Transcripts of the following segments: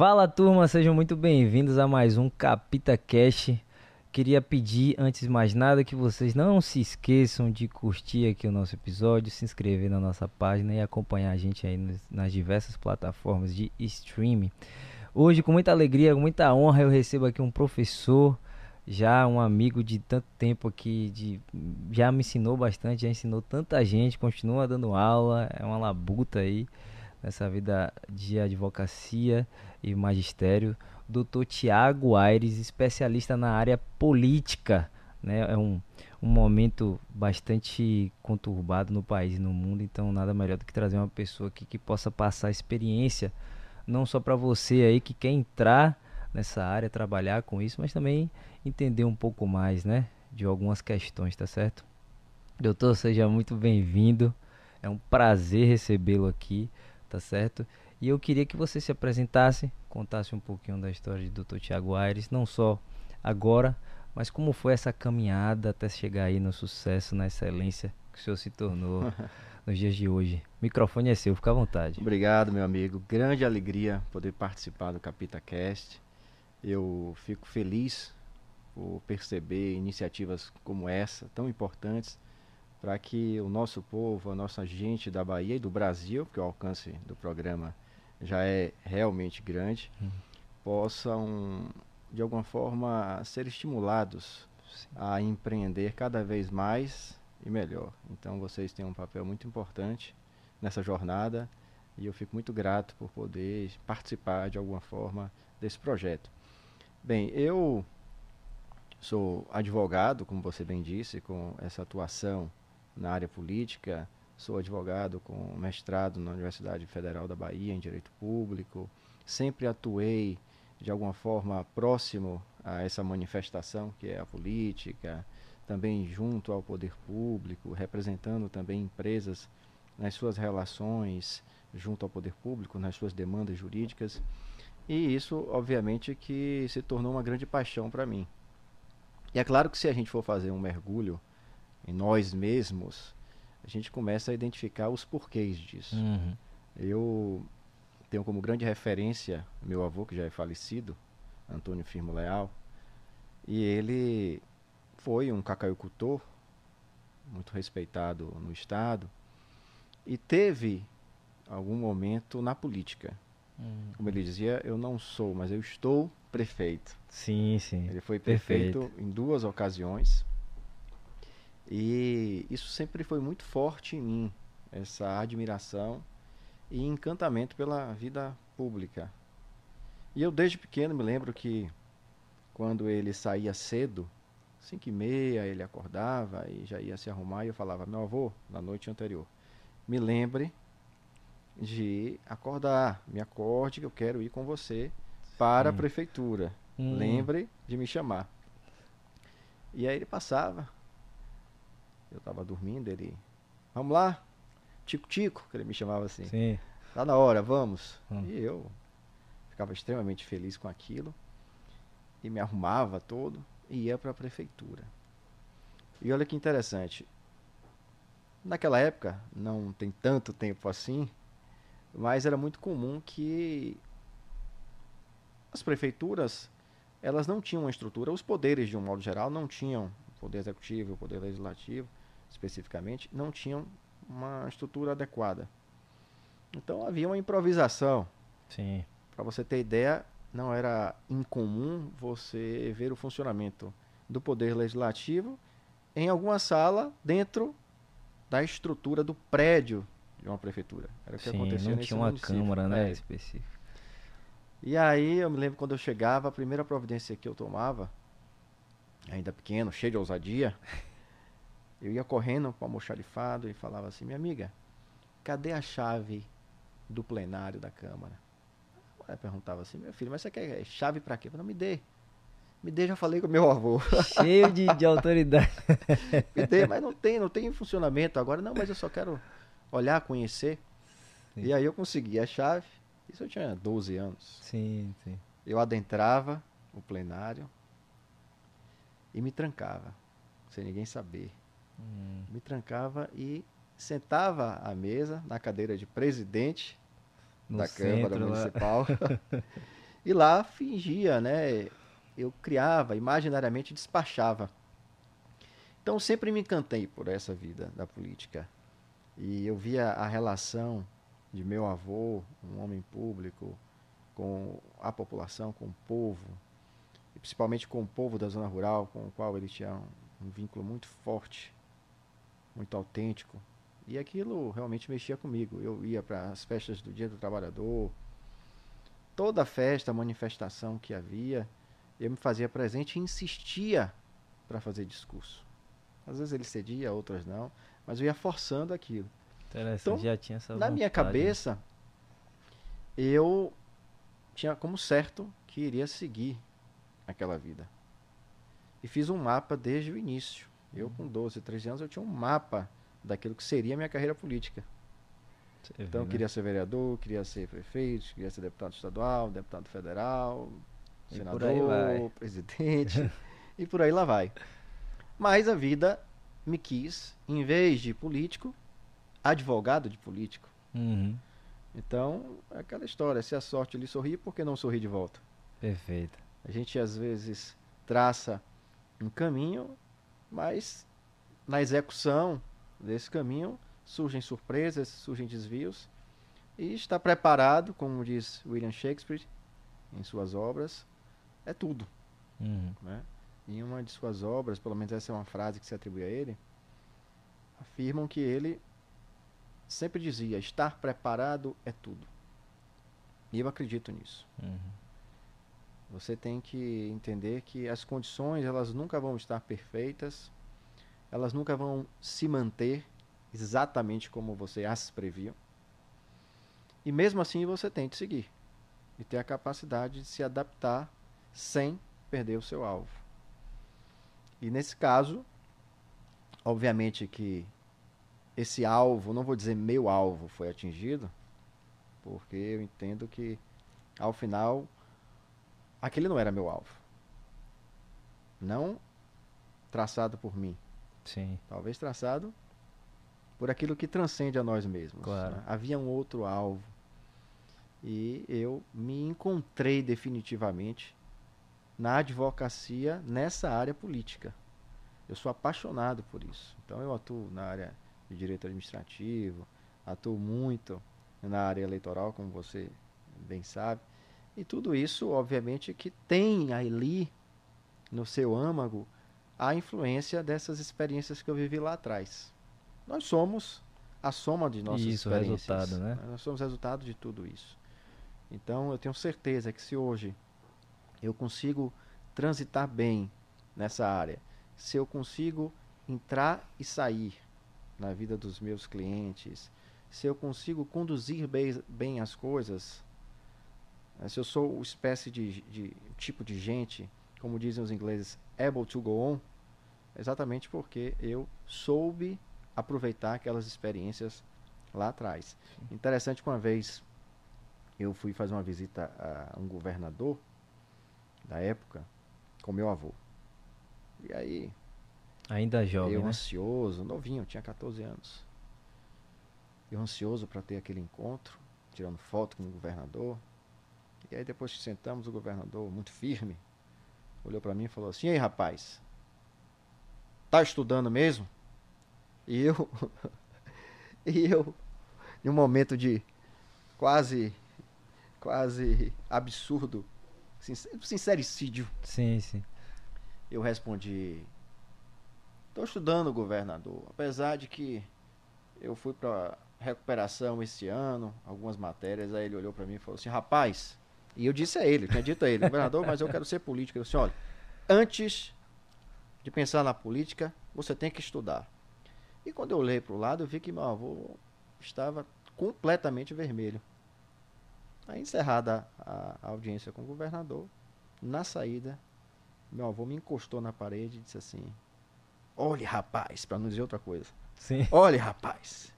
Fala turma, sejam muito bem-vindos a mais um Capita Cash. Queria pedir, antes de mais nada, que vocês não se esqueçam de curtir aqui o nosso episódio, se inscrever na nossa página e acompanhar a gente aí nas diversas plataformas de streaming. Hoje, com muita alegria, com muita honra, eu recebo aqui um professor, já um amigo de tanto tempo aqui, de, já me ensinou bastante, já ensinou tanta gente, continua dando aula, é uma labuta aí nessa vida de advocacia e magistério. Dr. Tiago Aires, especialista na área política. Né? É um, um momento bastante conturbado no país e no mundo, então nada melhor do que trazer uma pessoa aqui que possa passar experiência, não só para você aí que quer entrar nessa área, trabalhar com isso, mas também entender um pouco mais, né, de algumas questões, tá certo? Doutor, seja muito bem-vindo. É um prazer recebê-lo aqui, tá certo? E eu queria que você se apresentasse, contasse um pouquinho da história de Dr. Tiago Aires, não só agora, mas como foi essa caminhada até chegar aí no sucesso, na excelência que o senhor se tornou nos dias de hoje. O microfone é seu, fica à vontade. Obrigado, meu amigo. Grande alegria poder participar do CapitaCast. Eu fico feliz por perceber iniciativas como essa, tão importantes, para que o nosso povo, a nossa gente da Bahia e do Brasil, porque o alcance do programa já é realmente grande, uhum. possam, de alguma forma, ser estimulados Sim. a empreender cada vez mais e melhor. Então, vocês têm um papel muito importante nessa jornada e eu fico muito grato por poder participar de alguma forma desse projeto. Bem, eu sou advogado, como você bem disse, com essa atuação na área política Sou advogado com mestrado na Universidade Federal da Bahia em Direito Público. Sempre atuei de alguma forma próximo a essa manifestação que é a política, também junto ao poder público, representando também empresas nas suas relações junto ao poder público, nas suas demandas jurídicas. E isso, obviamente, que se tornou uma grande paixão para mim. E é claro que se a gente for fazer um mergulho em nós mesmos, a gente começa a identificar os porquês disso. Uhum. Eu tenho como grande referência meu avô, que já é falecido, Antônio Firmo Leal, e ele foi um cacaicultor, muito respeitado no Estado, e teve algum momento na política. Uhum. Como ele dizia, eu não sou, mas eu estou prefeito. Sim, sim. Ele foi prefeito Perfeito. em duas ocasiões. E isso sempre foi muito forte em mim, essa admiração e encantamento pela vida pública. E eu desde pequeno me lembro que quando ele saía cedo, cinco e meia ele acordava e já ia se arrumar e eu falava, meu avô, na noite anterior, me lembre de acordar, me acorde que eu quero ir com você para hum. a prefeitura. Hum. Lembre de me chamar. E aí ele passava, eu estava dormindo, ele. Vamos lá? Tico Tico, que ele me chamava assim. Sim. Tá na hora, vamos. Hum. E eu ficava extremamente feliz com aquilo. E me arrumava todo e ia para a prefeitura. E olha que interessante. Naquela época, não tem tanto tempo assim, mas era muito comum que as prefeituras elas não tinham uma estrutura, os poderes de um modo geral não tinham o poder executivo, o poder legislativo, especificamente, não tinham uma estrutura adequada. Então havia uma improvisação. Sim. Para você ter ideia, não era incomum você ver o funcionamento do poder legislativo em alguma sala dentro da estrutura do prédio de uma prefeitura. Era o que Sim, acontecia não tinha uma município. câmara, né, é. específica. E aí eu me lembro quando eu chegava, a primeira providência que eu tomava, ainda pequeno, cheio de ousadia, Eu ia correndo com o almoxarifado e falava assim: minha amiga, cadê a chave do plenário da Câmara? Ela perguntava assim: meu filho, mas você quer chave para quê? Eu falei, não, me dê. Me dê, já falei com meu avô. Cheio de, de autoridade. me dê, mas não tem, não tem em funcionamento agora. Não, mas eu só quero olhar, conhecer. Sim. E aí eu consegui a chave. Isso eu tinha 12 anos. Sim, sim. Eu adentrava o plenário e me trancava, sem ninguém saber. Hum. Me trancava e sentava à mesa, na cadeira de presidente no da Câmara Municipal. E lá fingia, né? Eu criava, imaginariamente despachava. Então sempre me encantei por essa vida da política. E eu via a relação de meu avô, um homem público, com a população, com o povo, e principalmente com o povo da zona rural, com o qual ele tinha um, um vínculo muito forte, muito autêntico. E aquilo realmente mexia comigo. Eu ia para as festas do Dia do Trabalhador, toda festa, manifestação que havia, eu me fazia presente e insistia para fazer discurso. Às vezes ele cedia, outras não, mas eu ia forçando aquilo. Então, já tinha essa Na vontade, minha né? cabeça, eu tinha como certo que iria seguir aquela vida. E fiz um mapa desde o início. Eu, com 12, 13 anos, eu tinha um mapa daquilo que seria a minha carreira política. Você Então, eu né? queria ser vereador, queria ser prefeito, queria ser deputado estadual, deputado federal, E senador, presidente, e por aí lá vai. Mas a vida me quis, em vez de político, advogado de político. Uhum, Então, é aquela história, se a sorte lhe sorrir, por que não sorrir de volta? Perfeito. A gente às vezes traça um caminho, mas na execução desse caminho surgem surpresas, surgem desvios, e está preparado, como diz William Shakespeare em suas obras, é tudo. Uhum. Né? Em uma de suas obras, pelo menos essa é uma frase que se atribui a ele, afirmam que ele sempre dizia: estar preparado é tudo. E eu acredito nisso. Uhum. Você tem que entender que as condições elas nunca vão estar perfeitas, elas nunca vão se manter exatamente como você as previu. E mesmo assim você tem que seguir e ter a capacidade de se adaptar sem perder o seu alvo. E nesse caso, obviamente que esse alvo, não vou dizer meu alvo, foi atingido, porque eu entendo que ao final aquele não era meu alvo. Não traçado por mim, Sim. talvez traçado por aquilo que transcende a nós mesmos. Claro. né? Havia um outro alvo. E eu me encontrei definitivamente na advocacia nessa área política. Eu sou apaixonado por isso. Então eu atuo na área de direito administrativo, atuo muito na área eleitoral, como você bem sabe. E tudo isso, obviamente, que tem ali no seu âmago a influência dessas experiências que eu vivi lá atrás. Nós somos a soma de nossas Isso, experiências. resultado, né? Nós somos resultado de tudo isso. Então eu tenho certeza que se hoje eu consigo transitar bem nessa área, se eu consigo entrar e sair na vida dos meus clientes, se eu consigo conduzir bem, bem as coisas, se eu sou uma espécie de, de tipo de gente, como dizem os ingleses, able to go on, é exatamente porque eu soube aproveitar aquelas experiências lá atrás. Interessante que uma vez eu fui fazer uma visita a um governador da época com meu avô. E aí, Ainda jovem, eu né? ansioso, novinho, tinha 14 anos. Eu ansioso para ter aquele encontro, tirando foto com o governador. E aí depois que sentamos, o governador, muito firme, olhou para mim e falou assim: "E aí, rapaz? Tá estudando mesmo?" E eu e eu em um momento de quase quase absurdo, sincer- sincericídio, Sim, sim. eu respondi: Estou estudando, governador. Apesar de que eu fui para recuperação esse ano, algumas matérias. Aí ele olhou para mim e falou assim: Rapaz, e eu disse a ele, eu tinha dito a ele, governador, mas eu quero ser político. Ele disse: Olha, antes de pensar na política, você tem que estudar. E quando eu olhei para o lado, eu vi que meu avô estava completamente vermelho. Aí, encerrada a, a audiência com o governador, na saída, meu avô me encostou na parede e disse assim: Olhe, rapaz, para não dizer outra coisa. Sim. Olhe, rapaz,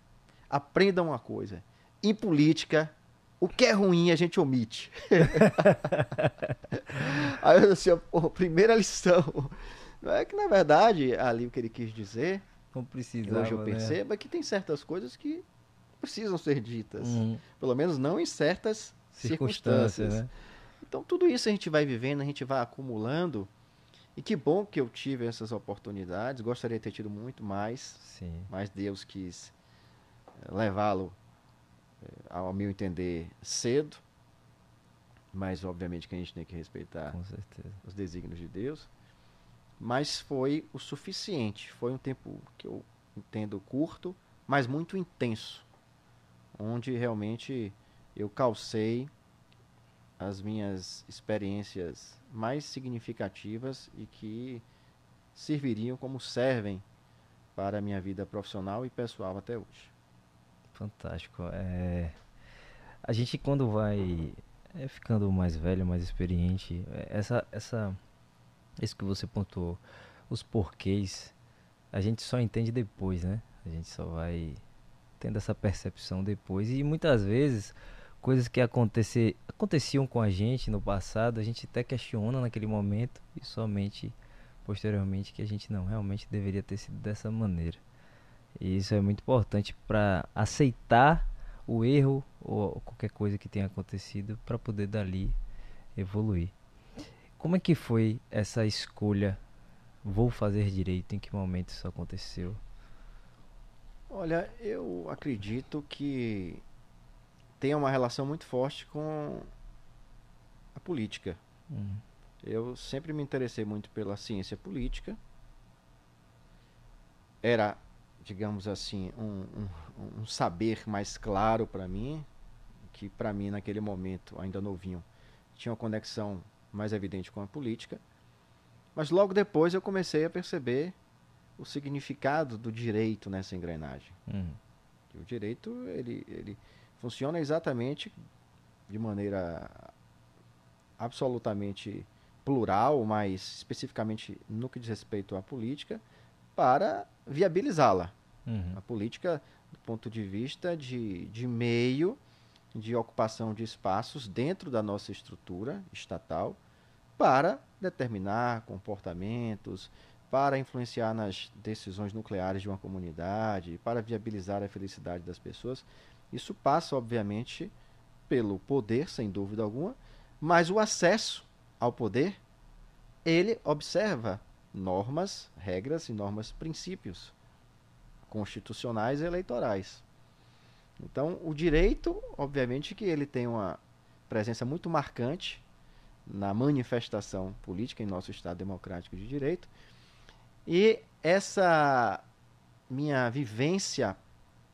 aprenda uma coisa. Em política, o que é ruim a gente omite. Aí eu disse, pô, primeira lição. Não é que, na verdade, ali o que ele quis dizer, Não precisava, hoje eu né? percebo, é que tem certas coisas que precisam ser ditas. Uhum. Pelo menos não em certas Circunstâncias, circunstâncias. né? Então tudo isso a gente vai vivendo, a gente vai acumulando. E que bom que eu tive essas oportunidades. Gostaria de ter tido muito mais. Sim. Mas Deus quis eh, levá-lo, ao meu entender, cedo. Mas obviamente que a gente tem que respeitar os desígnios de Deus. Mas foi o suficiente. Foi um tempo que eu entendo curto, mas muito intenso. Onde realmente eu calcei as minhas experiências mais significativas e que serviriam como servem para a minha vida profissional e pessoal até hoje. Fantástico. É... A gente quando vai é, ficando mais velho, mais experiente, é, essa, essa, isso que você pontuou, os porquês, a gente só entende depois, né? A gente só vai tendo essa percepção depois e muitas vezes coisas que acontecer, aconteciam com a gente no passado, a gente até questiona naquele momento e somente posteriormente que a gente não realmente deveria ter sido dessa maneira. E isso é muito importante para aceitar o erro ou qualquer coisa que tenha acontecido para poder dali evoluir. Como é que foi essa escolha? Vou fazer direito? Em que momento isso aconteceu? Olha, eu acredito que tem uma relação muito forte com a política. Hum. Eu sempre me interessei muito pela ciência política. Era, digamos assim, um, um, um saber mais claro para mim, que para mim naquele momento, ainda novinho, tinha uma conexão mais evidente com a política. Mas logo depois eu comecei a perceber o significado do direito nessa engrenagem. Hum. O direito ele, ele funciona exatamente de maneira absolutamente plural, mas especificamente no que diz respeito à política, para viabilizá-la. Uhum. A política, do ponto de vista de, de meio de ocupação de espaços dentro da nossa estrutura estatal para determinar comportamentos, para influenciar nas decisões nucleares de uma comunidade, para viabilizar a felicidade das pessoas. Isso passa, obviamente, pelo poder, sem dúvida alguma, mas o acesso ao poder, ele observa normas, regras e normas, princípios constitucionais e eleitorais. Então, o direito, obviamente, que ele tem uma presença muito marcante na manifestação política em nosso Estado democrático de direito. E essa minha vivência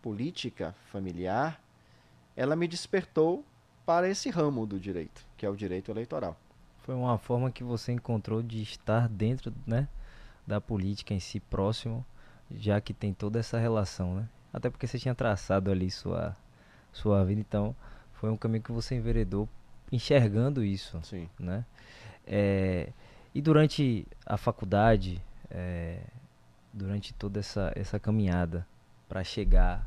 política familiar, ela me despertou para esse ramo do direito, que é o direito eleitoral. Foi uma forma que você encontrou de estar dentro, né, da política em si próximo, já que tem toda essa relação, né? Até porque você tinha traçado ali sua sua vida, então foi um caminho que você enveredou enxergando isso, Sim. né? É, e durante a faculdade, é, durante toda essa essa caminhada para chegar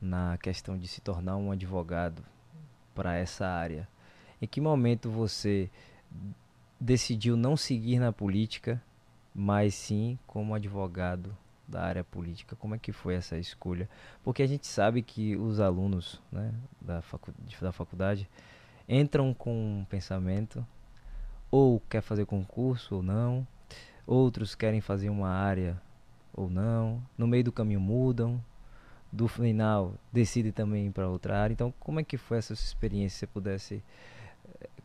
na questão de se tornar um advogado para essa área, em que momento você decidiu não seguir na política, mas sim como advogado da área política? Como é que foi essa escolha? Porque a gente sabe que os alunos né, da, facu da faculdade entram com um pensamento, ou quer fazer concurso ou não, outros querem fazer uma área ou não, no meio do caminho mudam, do final decidem também para outra área. Então, como é que foi essa sua experiência? Se você pudesse,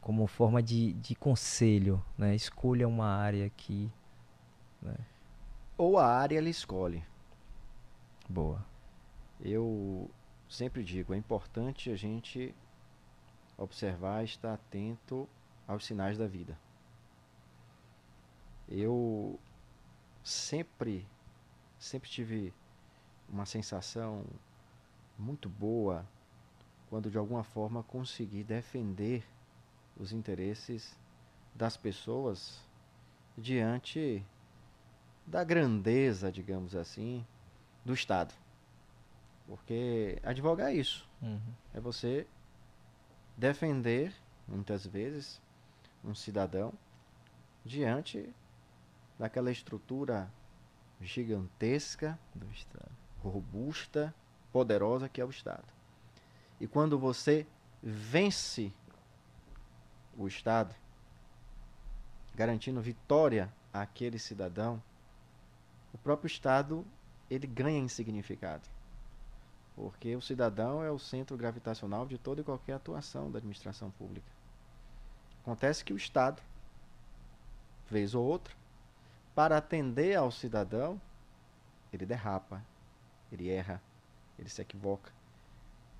como forma de, de conselho, né? escolha uma área que. Né? Ou a área ele escolhe. Boa. Eu sempre digo, é importante a gente observar, estar atento aos sinais da vida. Eu sempre, sempre tive uma sensação muito boa quando de alguma forma consegui defender os interesses das pessoas diante da grandeza, digamos assim, do Estado. Porque advogar é isso. Uhum. É você defender, muitas vezes, um cidadão diante daquela estrutura gigantesca, robusta, poderosa que é o Estado. E quando você vence o Estado, garantindo vitória àquele cidadão, o próprio Estado ele ganha em significado. Porque o cidadão é o centro gravitacional de toda e qualquer atuação da administração pública. Acontece que o Estado, vez ou outra, para atender ao cidadão, ele derrapa, ele erra, ele se equivoca.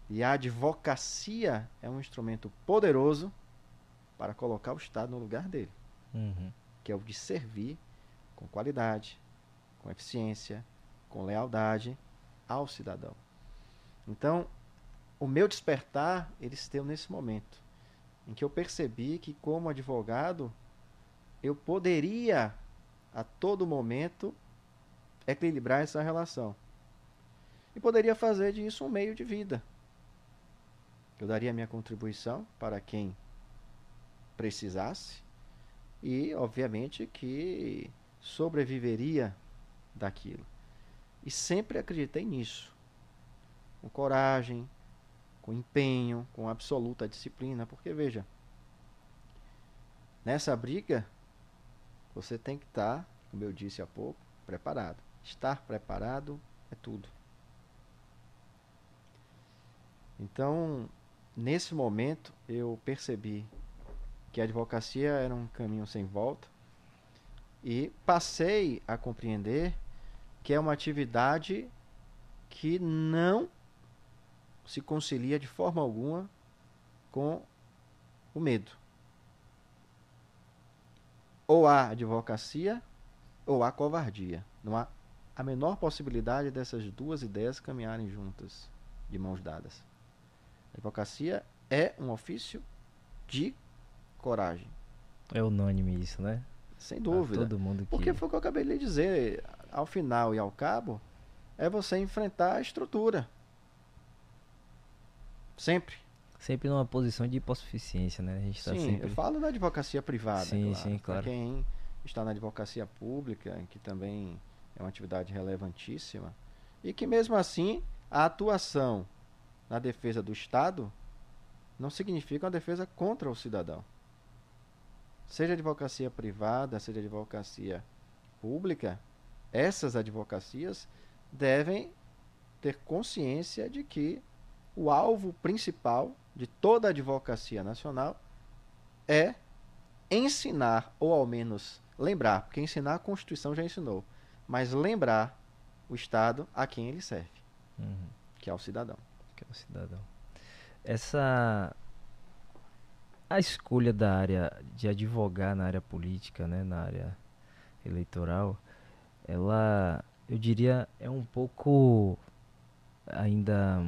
E a advocacia é um instrumento poderoso para colocar o Estado no lugar dele, Uhum. que é o de servir com qualidade, com eficiência, com lealdade ao cidadão. Então, o meu despertar, ele se deu nesse momento, em que eu percebi que, como advogado, eu poderia, a todo momento, equilibrar essa relação. E poderia fazer disso um meio de vida. Eu daria minha contribuição para quem precisasse e, obviamente, que sobreviveria daquilo. E sempre acreditei nisso. Com coragem, com empenho, com absoluta disciplina, porque veja, nessa briga você tem que estar, como eu disse há pouco, preparado. Estar preparado é tudo. Então, nesse momento, eu percebi que a advocacia era um caminho sem volta e passei a compreender que é uma atividade que não se concilia de forma alguma com o medo. Ou há advocacia ou há covardia. Não há a menor possibilidade dessas duas ideias caminharem juntas, de mãos dadas. A advocacia é um ofício de coragem. É unânime isso, né? Sem Pra dúvida. Todo mundo que... Porque foi o que eu acabei de dizer. Ao final e ao cabo, é você enfrentar a estrutura. Sempre. Sempre numa posição de hipossuficiência, né? A gente tá sim, sempre... eu falo da advocacia privada. Sim, claro. sim, Pra claro. quem está na advocacia pública, que também é uma atividade relevantíssima, e que mesmo assim a atuação na defesa do Estado não significa uma defesa contra o cidadão. Seja advocacia privada, seja advocacia pública, essas advocacias devem ter consciência de que o alvo principal de toda a advocacia nacional é ensinar, ou ao menos lembrar, porque ensinar a Constituição já ensinou, mas lembrar o Estado a quem ele serve, Uhum. que é o cidadão. que é o cidadão. Essa a escolha da área de advogar na área política, né, na área eleitoral, ela, eu diria, é um pouco ainda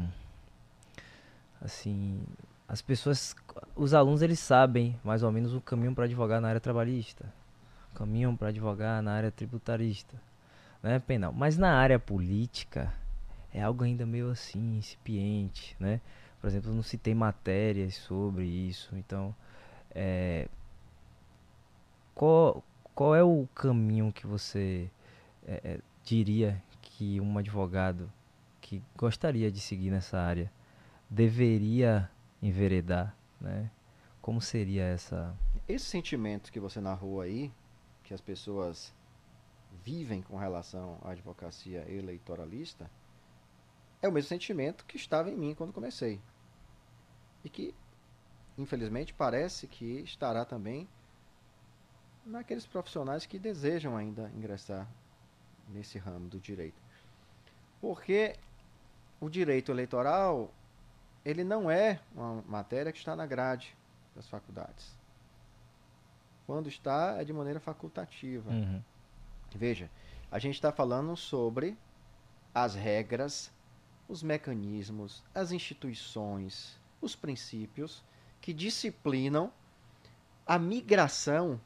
assim, as pessoas, os alunos eles sabem mais ou menos o caminho para advogar na área trabalhista, o caminho para advogar na área tributarista, né, penal. Mas na área política é algo ainda meio assim, incipiente, né? Por exemplo, não se tem matérias sobre isso, então é, qual, qual é o caminho que você é, é, diria que um advogado que gostaria de seguir nessa área deveria enveredar, né? Como seria essa? Esse sentimento que você narrou aí, que as pessoas vivem com relação à advocacia eleitoralista, é o mesmo sentimento que estava em mim quando comecei. E que, infelizmente, parece que estará também naqueles profissionais que desejam ainda ingressar nesse ramo do direito. Porque o direito eleitoral, ele não é uma matéria que está na grade das faculdades. Quando está, é de maneira facultativa. Uhum. Veja, a gente está falando sobre as regras, os mecanismos, as instituições, os princípios que disciplinam a migração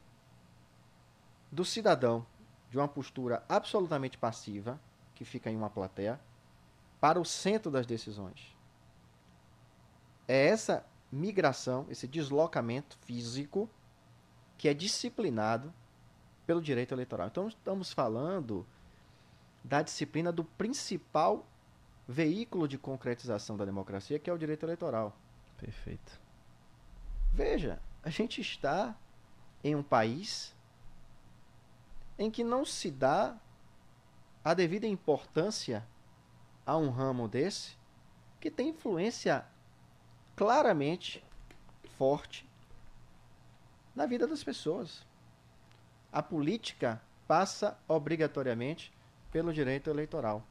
do cidadão de uma postura absolutamente passiva, que fica em uma plateia, para o centro das decisões. É essa migração, esse deslocamento físico que é disciplinado pelo direito eleitoral. Então estamos falando da disciplina do principal veículo de concretização da democracia, que é o direito eleitoral. Perfeito. Veja, a gente está em um país em que não se dá a devida importância a um ramo desse que tem influência claramente forte na vida das pessoas. A política passa obrigatoriamente pelo direito eleitoral.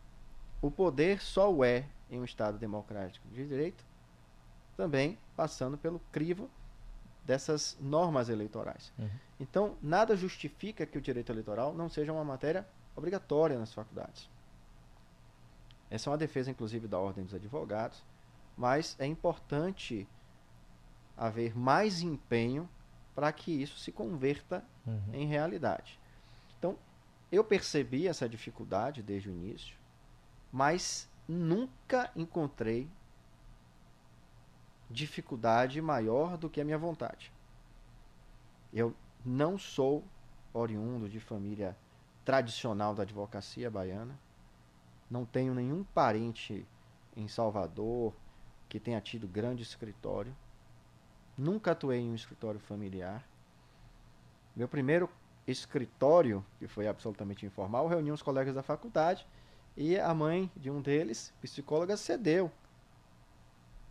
O poder só o é em um Estado democrático de direito, também passando pelo crivo dessas normas eleitorais. Uhum. Então, nada justifica que o direito eleitoral não seja uma matéria obrigatória nas faculdades. Essa é uma defesa, inclusive, da Ordem dos Advogados, mas é importante haver mais empenho para que isso se converta uhum. em realidade. Então, eu percebi essa dificuldade desde o início, mas nunca encontrei dificuldade maior do que a minha vontade. Eu não sou oriundo de família tradicional da advocacia baiana. Não tenho nenhum parente em Salvador que tenha tido grande escritório. Nunca atuei em um escritório familiar. Meu primeiro escritório, que foi absolutamente informal, reuni os colegas da faculdade e a mãe de um deles, psicóloga, cedeu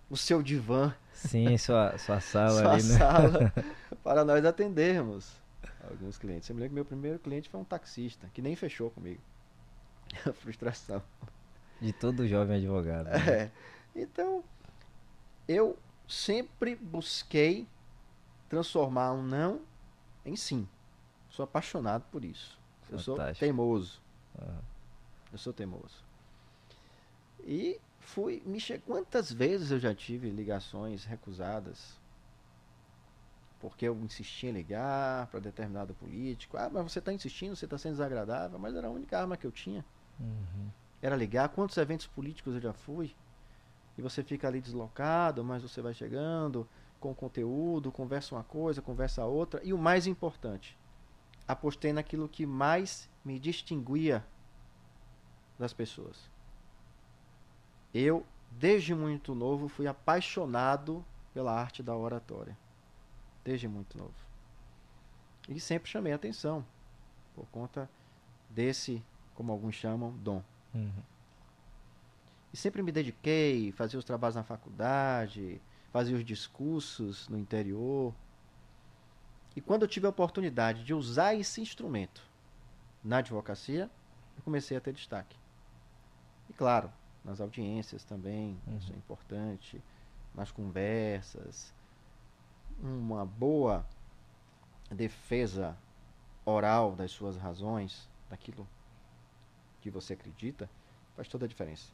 o seu divã. Sim, sua, sua sala sua ali, né? sala para nós atendermos alguns clientes. Eu me lembro que meu primeiro cliente foi um taxista, que nem fechou comigo. A frustração. De todo jovem advogado. Né? É. Então, eu sempre busquei transformar um não em sim. Sou apaixonado por isso. Eu sou teimoso. Uhum. Eu sou teimoso. E fui. Me che... Quantas vezes eu já tive ligações recusadas porque eu insisti em ligar para determinado político. Ah, mas você está insistindo, você está sendo desagradável. Mas era a única arma que eu tinha. Uhum. Era ligar. Quantos eventos políticos eu já fui? E você fica ali deslocado, mas você vai chegando com conteúdo, conversa uma coisa, conversa outra. E o mais importante, apostei naquilo que mais me distinguia das pessoas. Eu, desde muito novo, fui apaixonado pela arte da oratória desde muito novo. E sempre chamei atenção por conta desse, como alguns chamam, dom. Uhum. E sempre me dediquei, fazia os trabalhos na faculdade, fazia os discursos no interior. E quando eu tive a oportunidade de usar esse instrumento na advocacia, eu comecei a ter destaque. E claro, nas audiências também, uhum. isso é importante, nas conversas, uma boa defesa oral das suas razões, daquilo que você acredita, faz toda a diferença.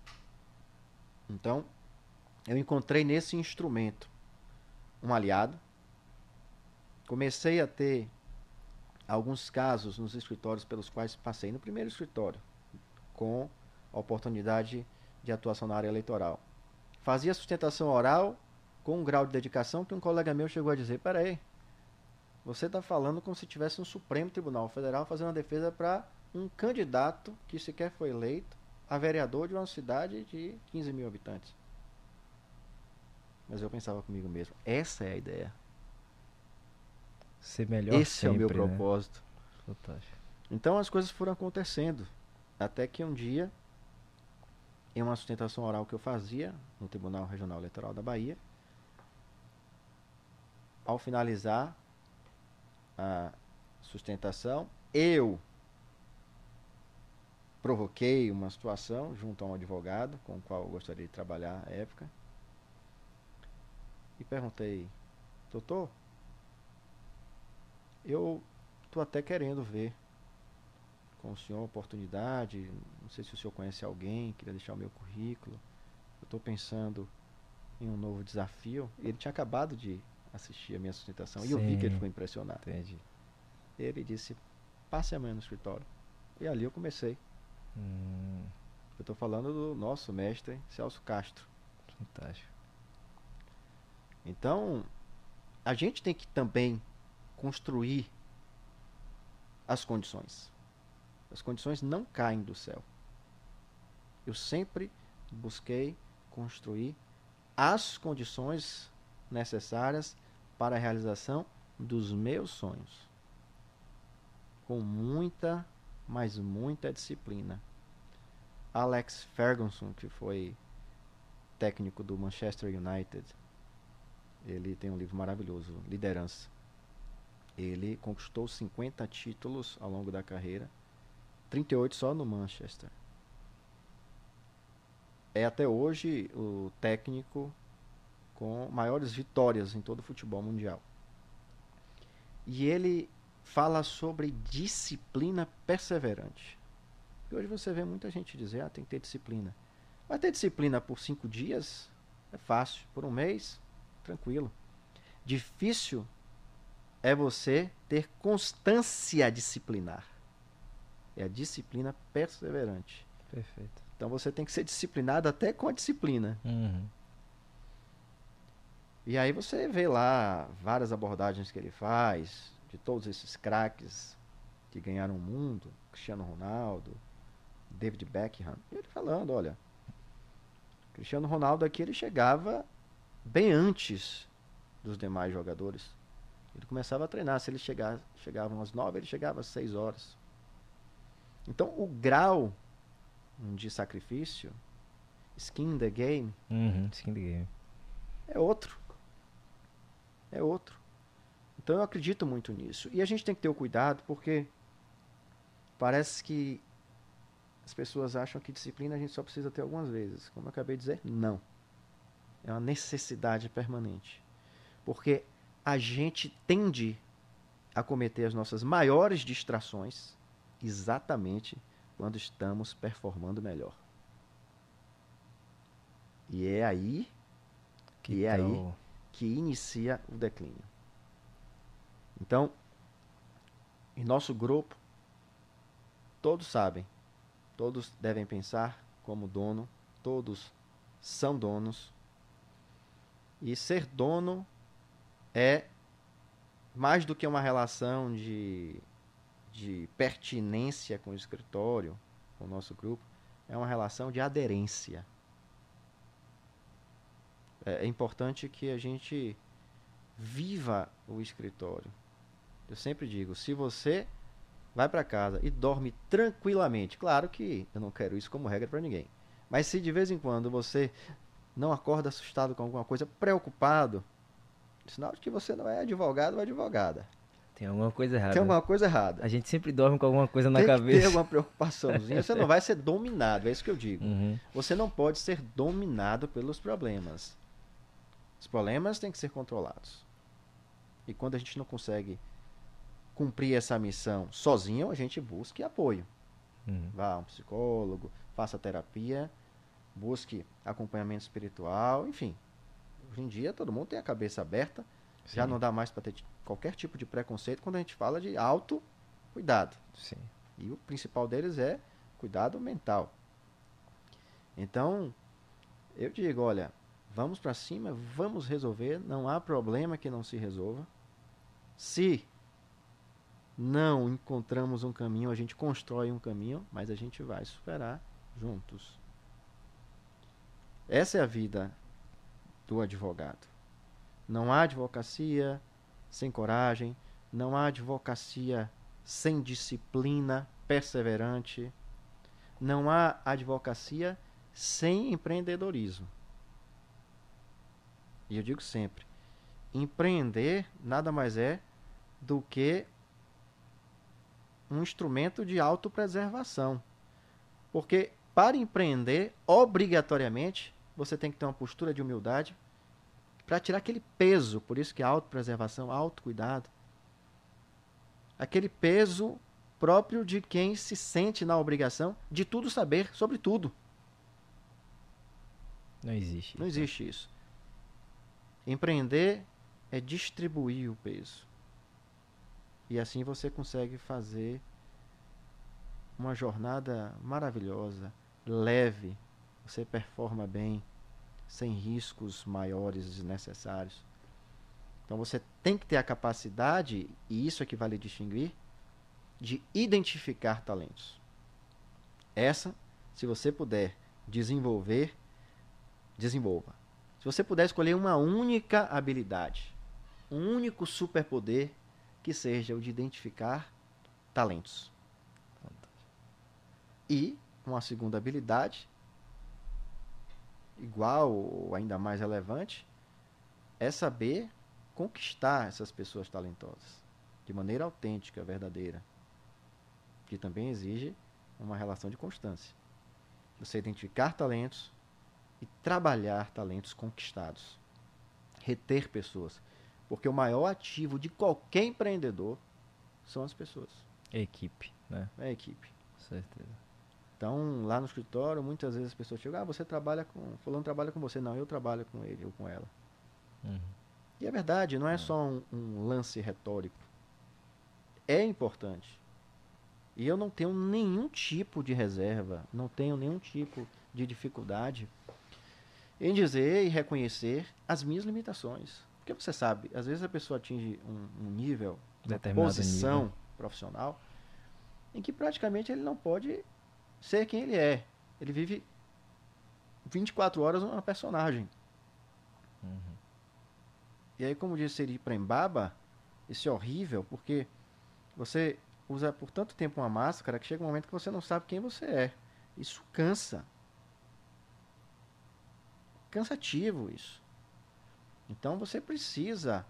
Então, eu encontrei nesse instrumento um aliado. Comecei a ter alguns casos nos escritórios pelos quais passei. No primeiro escritório, com oportunidade de atuação na área eleitoral. Fazia sustentação oral com um grau de dedicação que um colega meu chegou a dizer: peraí, você está falando como se tivesse um Supremo Tribunal Federal fazendo uma defesa para um candidato que sequer foi eleito a vereador de uma cidade de 15 mil habitantes. Mas eu pensava comigo mesmo: essa é a ideia. Ser melhor Esse sempre, é o meu né? propósito. Fantástico. Então as coisas foram acontecendo. Até que um dia, em uma sustentação oral que eu fazia no Tribunal Regional Eleitoral da Bahia, ao finalizar a sustentação, eu provoquei uma situação junto a um advogado com o qual eu gostaria de trabalhar à época e perguntei, doutor, eu estou até querendo ver com o senhor oportunidade, não sei se o senhor conhece alguém, queria deixar o meu currículo, eu estou pensando em um novo desafio. Ele tinha acabado de assistir a minha sustentação Sim, e eu vi que ele ficou impressionado. Entendi. Ele disse: passe amanhã no escritório. E ali eu comecei. Hum. Eu estou falando do nosso mestre Celso Castro. Fantástico. Então, a gente tem que também construir as condições. As condições não caem do céu. Eu sempre busquei construir as condições necessárias para a realização dos meus sonhos. Com muita, mas muita disciplina. Alex Ferguson, que foi técnico do Manchester United, ele tem um livro maravilhoso, Liderança. Ele conquistou 50 títulos ao longo da carreira, 38 só no Manchester. É até hoje o técnico com maiores vitórias em todo o futebol mundial. E ele fala sobre disciplina perseverante. E hoje você vê muita gente dizer, ah, tem que ter disciplina. Vai ter disciplina por cinco dias? É fácil. Por um mês? Tranquilo. Difícil é você ter constância disciplinar. É a disciplina perseverante. Perfeito. Então você tem que ser disciplinado até com a disciplina. Uhum. E aí você vê lá várias abordagens que ele faz, de todos esses craques que ganharam o mundo, Cristiano Ronaldo, David Beckham, e ele falando, olha, Cristiano Ronaldo aqui ele chegava bem antes dos demais jogadores. Ele começava a treinar, se ele chegar, chegavam às nove, ele chegava às seis horas. Então o grau de sacrifício, skin the game, Uhum. Skin the game. é outro. É outro. Então eu acredito muito nisso. E a gente tem que ter o cuidado porque parece que as pessoas acham que disciplina a gente só precisa ter algumas vezes. Como eu acabei de dizer, não. É uma necessidade permanente. Porque a gente tende a cometer as nossas maiores distrações exatamente quando estamos performando melhor. E é aí Que é aí? tal- que inicia o declínio. Então, em nosso grupo, todos sabem, todos devem pensar como dono, todos são donos. E ser dono é mais do que uma relação de, de pertinência com o escritório, com o nosso grupo, é uma relação de aderência é, é importante que a gente viva o escritório. Eu sempre digo, se você vai para casa e dorme tranquilamente, claro que eu não quero isso como regra para ninguém, mas se de vez em quando você não acorda assustado com alguma coisa, preocupado, sinal de que você não é advogado ou advogada. Tem alguma coisa errada. Tem alguma coisa errada. A gente sempre dorme com alguma coisa na Tem cabeça. alguma preocupaçãozinha. Você não vai ser dominado, é isso que eu digo. Uhum. Você não pode ser dominado pelos problemas. Os problemas têm que ser controlados. E quando a gente não consegue cumprir essa missão sozinho, a gente busque apoio. Uhum. Vá a um psicólogo, faça terapia, busque acompanhamento espiritual, enfim. Hoje em dia todo mundo tem a cabeça aberta, já Sim. não dá mais para ter qualquer tipo de preconceito quando a gente fala de autocuidado. Sim. E o principal deles é cuidado mental. Então, eu digo, olha, vamos para cima, vamos resolver, não há problema que não se resolva. Se não encontramos um caminho, a gente constrói um caminho, mas a gente vai superar juntos. Essa é a vida do advogado. Não há advocacia sem coragem, não há advocacia sem disciplina perseverante, não há advocacia sem empreendedorismo. E eu digo sempre: empreender nada mais é do que um instrumento de autopreservação. Porque para empreender, obrigatoriamente, você tem que ter uma postura de humildade para tirar aquele peso, por isso que é autopreservação, autocuidado. Aquele peso próprio de quem se sente na obrigação de tudo saber sobre tudo. Não existe. Não existe isso. Empreender é distribuir o peso. E assim você consegue fazer uma jornada maravilhosa, leve. Você performa bem, sem riscos maiores desnecessários. Então você tem que ter a capacidade, e isso é que vai lhe distinguir, de identificar talentos. Essa, se você puder desenvolver, desenvolva. Se você puder escolher uma única habilidade, um único superpoder que seja o de identificar talentos. E uma segunda habilidade, igual ou ainda mais relevante, é saber conquistar essas pessoas talentosas de maneira autêntica, verdadeira, que também exige uma relação de constância. Você identificar talentos e trabalhar talentos conquistados. Reter pessoas. Porque o maior ativo de qualquer empreendedor são as pessoas. Equipe, né? É a equipe. Certeza. Então, lá no escritório, muitas vezes as pessoas chegam, ah, você trabalha com. Fulano trabalha com você. Não, eu trabalho com ele ou com ela. Uhum. E é verdade, não é só um, um lance retórico. É importante. E eu não tenho nenhum tipo de reserva, não tenho nenhum tipo de dificuldade em dizer e reconhecer as minhas limitações. Porque você sabe, às vezes a pessoa atinge um, um nível, uma posição nível. profissional, em que praticamente ele não pode ser quem ele é. Ele vive 24 horas uma personagem. Uhum. E aí, como disse Seri Prembaba, isso é horrível, porque você usa por tanto tempo uma máscara que chega um momento que você não sabe quem você é. Isso cansa. Cansativo isso. Então você precisa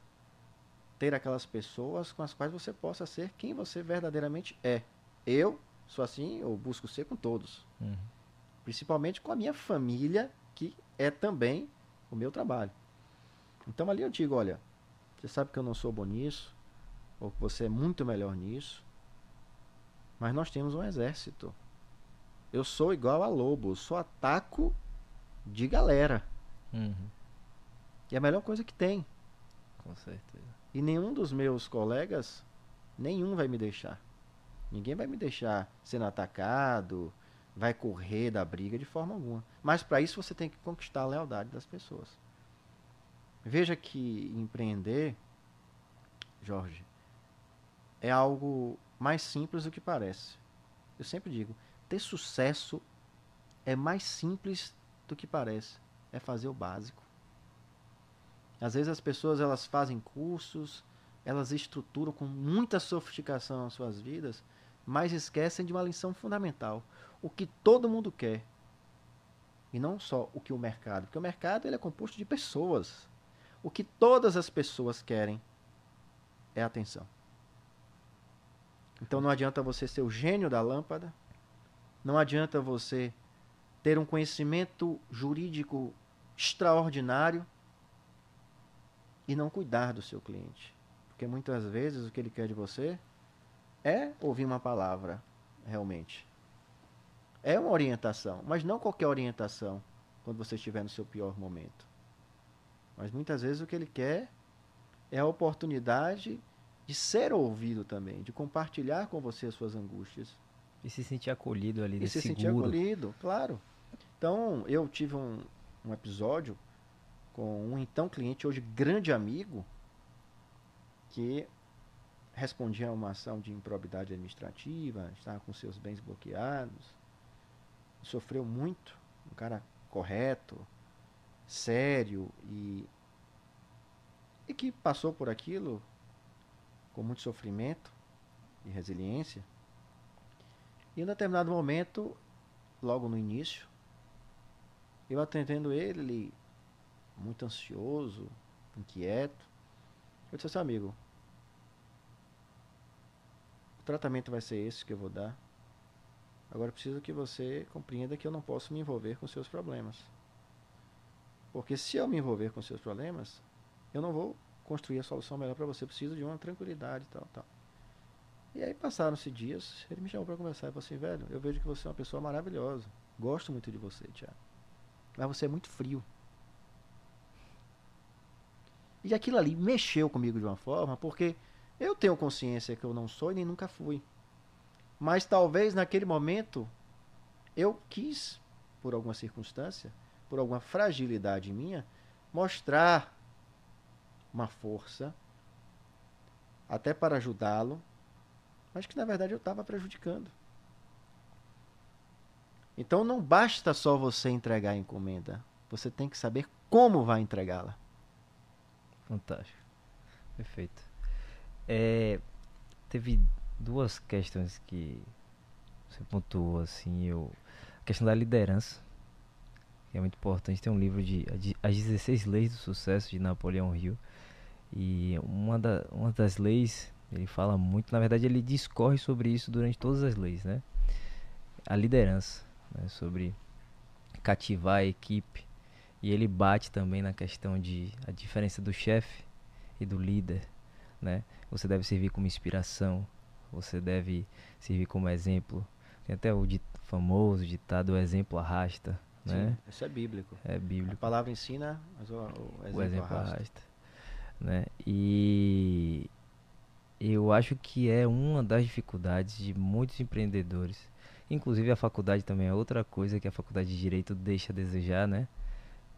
ter aquelas pessoas com as quais você possa ser quem você verdadeiramente é. Eu sou assim, eu busco ser com todos. Uhum. Principalmente com a minha família, que é também o meu trabalho. Então ali eu digo, olha, você sabe que eu não sou bom nisso, ou que você é muito melhor nisso, mas nós temos um exército. Eu sou igual a lobo, eu só ataco de galera. Uhum. E é a melhor coisa que tem. Com certeza. E nenhum dos meus colegas, nenhum vai me deixar. Ninguém vai me deixar sendo atacado, vai correr da briga de forma alguma. Mas para isso você tem que conquistar a lealdade das pessoas. Veja que empreender, Jorge, é algo mais simples do que parece. Eu sempre digo, ter sucesso é mais simples do que parece. É fazer o básico. Às vezes as pessoas elas fazem cursos, elas estruturam com muita sofisticação as suas vidas, mas esquecem de uma lição fundamental. O que todo mundo quer. E não só o que o mercado. Porque o mercado ele é composto de pessoas. O que todas as pessoas querem é atenção. Então não adianta você ser o gênio da lâmpada, não adianta você ter um conhecimento jurídico extraordinário e não cuidar do seu cliente. Porque muitas vezes o que ele quer de você é ouvir uma palavra, realmente. É uma orientação, mas não qualquer orientação quando você estiver no seu pior momento. Mas muitas vezes o que ele quer é a oportunidade de ser ouvido também, de compartilhar com você as suas angústias. E se sentir acolhido ali, E de se sentir seguro. acolhido, claro. Então, eu tive um, um episódio com um então cliente, hoje grande amigo, que respondia a uma ação de improbidade administrativa, estava com seus bens bloqueados, sofreu muito, um cara correto, sério e, e que passou por aquilo com muito sofrimento e resiliência. E em determinado momento, logo no início, eu atendendo ele, ele muito ansioso, inquieto. Eu disse assim, amigo, o tratamento vai ser esse que eu vou dar. Agora preciso que você compreenda que eu não posso me envolver com seus problemas. Porque se eu me envolver com seus problemas, eu não vou construir a solução melhor para você. Eu preciso de uma tranquilidade e tal, tal. E aí passaram-se dias, ele me chamou para conversar e falou assim, velho, eu vejo que você é uma pessoa maravilhosa. Gosto muito de você, Tiago. Mas você é muito frio. E aquilo ali mexeu comigo de uma forma, porque eu tenho consciência que eu não sou e nem nunca fui. Mas talvez naquele momento eu quis, por alguma circunstância, por alguma fragilidade minha, mostrar uma força até para ajudá-lo, mas que na verdade eu estava prejudicando. Então não basta só você entregar a encomenda, você tem que saber como vai entregá-la. Fantástico. Perfeito. É, teve duas questões que você pontuou assim, eu a questão da liderança, que é muito importante. Tem um livro de As 16 Leis do Sucesso de Napoleão Hill. E uma, da, uma das leis, ele fala muito, na verdade ele discorre sobre isso durante todas as leis, né? A liderança, né? sobre cativar a equipe. E ele bate também na questão de a diferença do chefe e do líder, né? Você deve servir como inspiração, você deve servir como exemplo. Tem até o famoso ditado: o exemplo arrasta. Sim, né? Isso é bíblico. É bíblico. A palavra ensina, mas o, o exemplo, o exemplo arrasta. arrasta. Né? E eu acho que é uma das dificuldades de muitos empreendedores. Inclusive a faculdade também é outra coisa que a faculdade de direito deixa a desejar, né?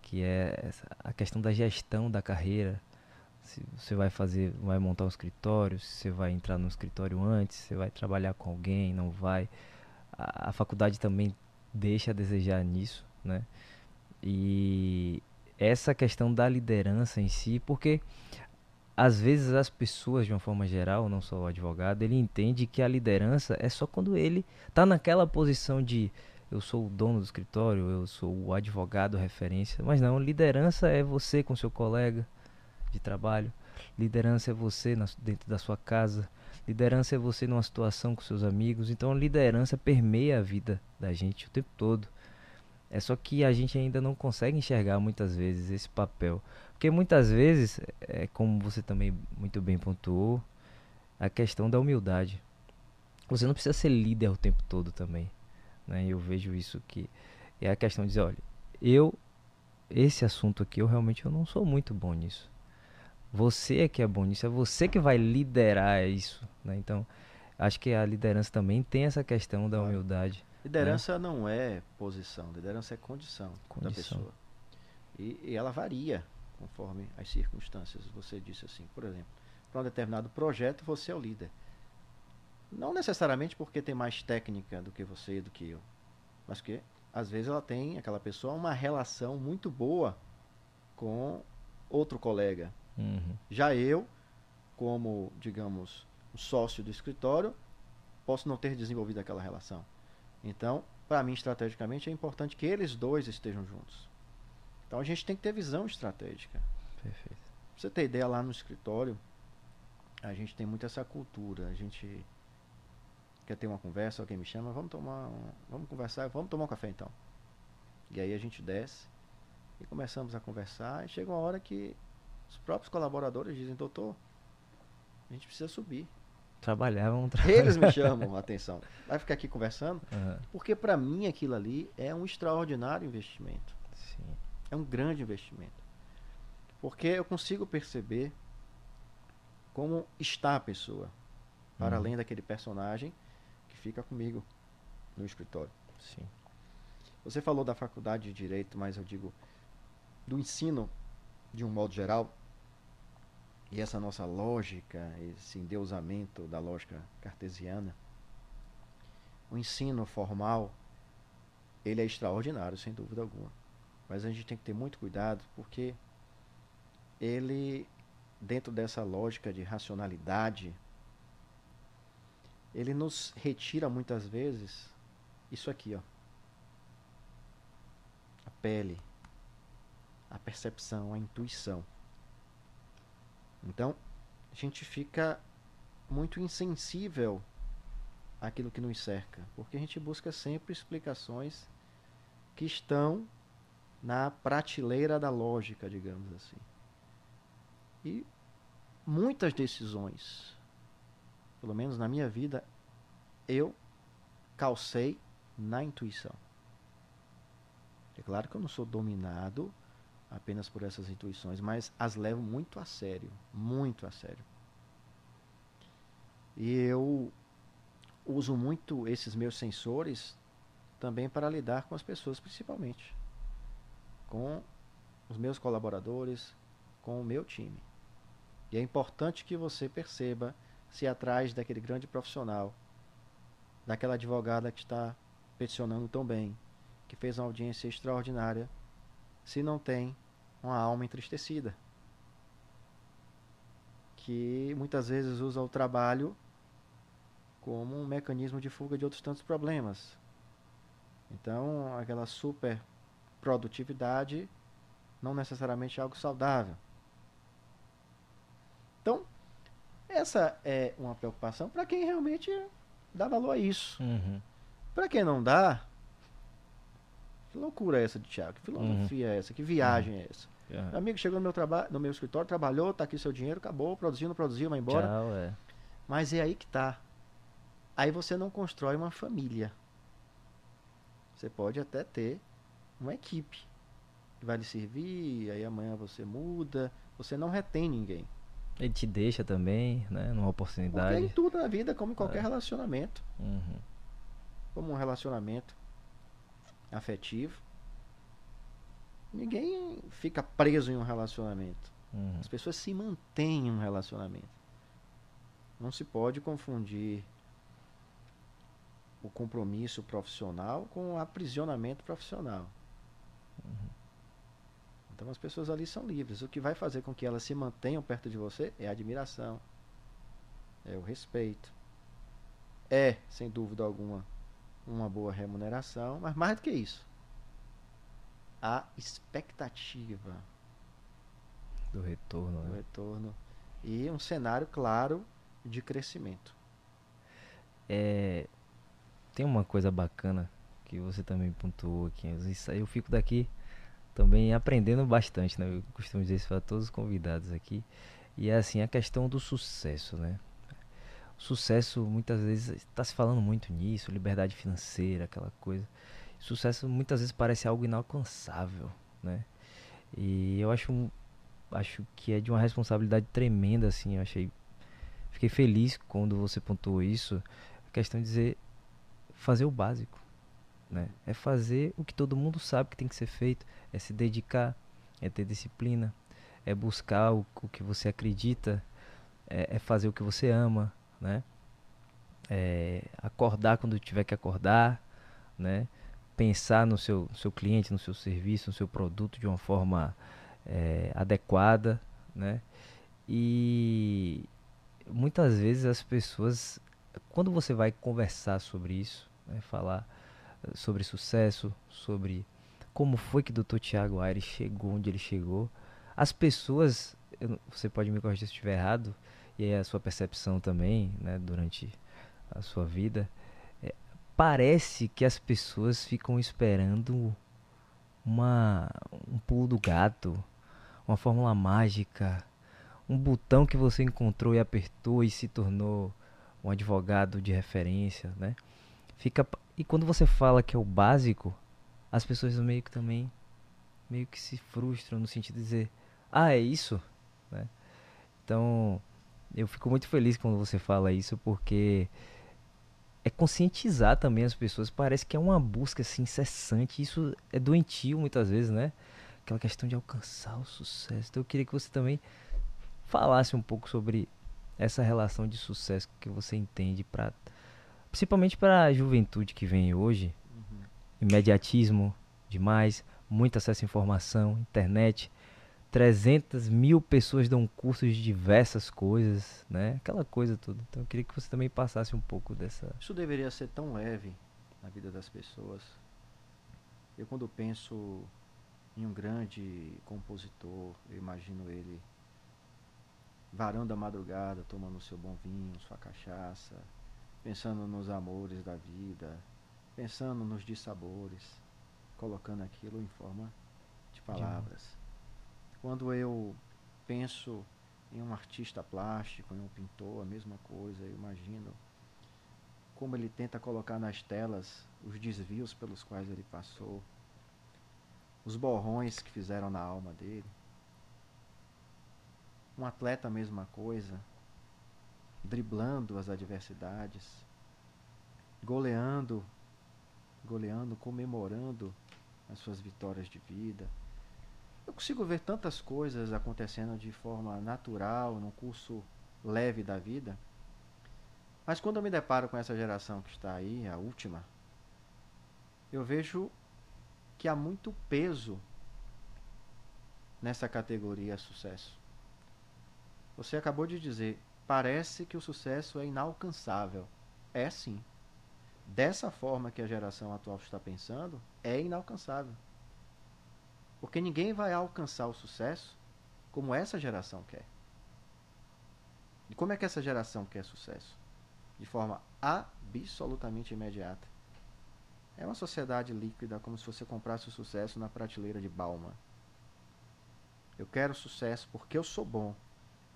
Que é a questão da gestão da carreira, se você vai fazer, vai montar um escritório, se você vai entrar no escritório antes, você vai trabalhar com alguém, não vai. A, a faculdade também deixa a desejar nisso, né? E essa questão da liderança em si, porque às vezes as pessoas de uma forma geral, não só o advogado, ele entende que a liderança é só quando ele está naquela posição de eu sou o dono do escritório, eu sou o advogado referência, mas não, liderança é você com seu colega, de trabalho. Liderança é você na, dentro da sua casa. Liderança é você numa situação com seus amigos. Então, a liderança permeia a vida da gente o tempo todo. É só que a gente ainda não consegue enxergar muitas vezes esse papel. Porque muitas vezes, é como você também muito bem pontuou, a questão da humildade. Você não precisa ser líder o tempo todo também. Né? Eu vejo isso que é a questão de dizer, olha, eu esse assunto aqui eu realmente eu não sou muito bom nisso. Você é que é bom nisso, é você que vai liderar isso. Né? Então, acho que a liderança também tem essa questão da humildade. Liderança né? não é posição, liderança é condição, condição. da pessoa. E, e, ela varia conforme as circunstâncias. Você disse assim, por exemplo, para um determinado projeto você é o líder. Não necessariamente porque tem mais técnica do que você do que eu, mas que às vezes ela tem, aquela pessoa, uma relação muito boa com outro colega, Uhum. Já eu, como, digamos, sócio do escritório, posso não ter desenvolvido aquela relação. Então, para mim, estrategicamente, é importante que eles dois estejam juntos. Então, a gente tem que ter visão estratégica. Perfeito. Pra você ter ideia, lá no escritório, a gente tem muito essa cultura. A gente quer ter uma conversa, alguém me chama, vamos tomar, um, vamos conversar, vamos tomar um café então. E aí a gente desce e começamos a conversar e chega uma hora que os próprios colaboradores dizem, doutor, a gente precisa subir. Trabalhar, vamos trabalhar. Eles me chamam a atenção. Vai ficar aqui conversando? Uhum. Porque para mim aquilo ali é um extraordinário investimento. Sim. É um grande investimento. Porque eu consigo perceber como está a pessoa. Para uhum. além daquele personagem que fica comigo no escritório. Sim. Você falou da faculdade de direito, mas eu digo do ensino de um modo geral, e essa nossa lógica, esse endeusamento da lógica cartesiana, o ensino formal, ele é extraordinário, sem dúvida alguma. Mas a gente tem que ter muito cuidado, porque ele, dentro dessa lógica de racionalidade, ele nos retira muitas vezes isso aqui, ó. A pele, a percepção, a intuição. Então, a gente fica muito insensível àquilo que nos cerca, porque a gente busca sempre explicações que estão na prateleira da lógica, digamos assim. E muitas decisões, pelo menos na minha vida, eu calcei na intuição. É claro que eu não sou dominado apenas por essas intuições, mas as levo muito a sério, muito a sério. E eu uso muito esses meus sensores também para lidar com as pessoas, principalmente com os meus colaboradores, com o meu time. E é importante que você perceba se atrás daquele grande profissional, daquela advogada que está peticionando tão bem, que fez uma audiência extraordinária, se não tem uma alma entristecida. que muitas vezes usa o trabalho como um mecanismo de fuga de outros tantos problemas. Então, aquela super produtividade não necessariamente é algo saudável. Então, essa é uma preocupação para quem realmente dá valor a isso. Uhum. Para quem não dá, que loucura é essa de Thiago? Que filosofia é essa? Que viagem é essa? Uhum. Meu amigo chegou no meu, traba no meu escritório, trabalhou, tá aqui seu dinheiro, acabou, produziu, não produziu, vai embora. Tchau, é. Mas é aí que tá. Aí você não constrói uma família. Você pode até ter uma equipe que vai lhe servir, aí amanhã você muda, você não retém ninguém. Ele te deixa também, né? Numa Porque é oportunidade. em tudo na vida, como em qualquer É. relacionamento. Uhum. Como um relacionamento afetivo. Ninguém fica preso em um relacionamento. Uhum. As pessoas se mantêm em um relacionamento. Não se pode confundir o compromisso profissional com o aprisionamento profissional. Então as pessoas ali são livres. O que vai fazer com que elas se mantenham perto de você é a admiração, é o respeito. É, sem dúvida alguma, uma boa remuneração, mas mais do que isso, a expectativa Do retorno, do né? retorno e um cenário claro de crescimento. É, tem uma coisa bacana que você também pontuou aqui. Eu fico daqui também aprendendo bastante, né? Eu costumo dizer isso para todos os convidados aqui. E é assim, a questão do sucesso, né? Sucesso, muitas vezes, está se falando muito nisso, liberdade financeira, aquela coisa. Sucesso muitas vezes parece algo inalcançável, né? E eu acho, acho que é de uma responsabilidade tremenda, assim. Eu achei, fiquei feliz quando você pontuou isso. A questão de dizer, fazer o básico, né? É fazer o que todo mundo sabe que tem que ser feito, é se dedicar, é ter disciplina, é buscar o, o que você acredita, é, é fazer o que você ama, né? É acordar quando tiver que acordar, né? Pensar no seu, seu cliente, no seu serviço, no seu produto de uma forma é, adequada, né? E muitas vezes as pessoas, quando você vai conversar sobre isso, né, falar eh, sobre sucesso, sobre como foi que o Dr. Tiago Aires chegou onde ele chegou, as pessoas, você pode me corrigir se estiver errado, e a sua percepção também, né, durante a sua vida, eh, parece que as pessoas ficam esperando uma um pulo do gato, uma fórmula mágica, um botão que você encontrou e apertou e se tornou um advogado de referência, né? Fica e quando você fala que é o básico, as pessoas meio que também meio que se frustram no sentido de dizer, ah, é isso, né? Então, eu fico muito feliz quando você fala isso porque é conscientizar também as pessoas. Parece que é uma busca assim incessante. Isso é doentio muitas vezes, né? Aquela questão de alcançar o sucesso. Então eu queria que você também falasse um pouco sobre essa relação de sucesso que você entende para principalmente para a juventude que vem hoje, imediatismo demais, muito acesso à informação, internet, 300 mil pessoas dão cursos de diversas coisas, né? Aquela coisa toda. Então eu queria que você também passasse um pouco dessa. Isso deveria ser tão leve na vida das pessoas. Eu quando penso em um grande compositor, eu imagino ele varando a madrugada, tomando seu bom vinho, sua cachaça, pensando nos amores da vida, pensando nos dissabores, colocando aquilo em forma de palavras. Quando eu penso em um artista plástico, em um pintor, a mesma coisa, eu imagino como ele tenta colocar nas telas os desvios pelos quais ele passou, os borrões que fizeram na alma dele. Um atleta, a mesma coisa, driblando as adversidades, goleando, goleando, comemorando as suas vitórias de vida. Eu consigo ver tantas coisas acontecendo de forma natural, num curso leve da vida. Mas quando eu me deparo com essa geração que está aí, a última, eu vejo que há muito peso nessa categoria sucesso. Você acabou de dizer, parece que o sucesso é inalcançável. É sim. Dessa forma que a geração atual está pensando, é inalcançável. Porque ninguém vai alcançar o sucesso como essa geração quer. E como é que essa geração quer sucesso? De forma absolutamente imediata. É uma sociedade líquida, como se você comprasse o sucesso na prateleira de Bauman. Eu quero sucesso porque eu sou bom.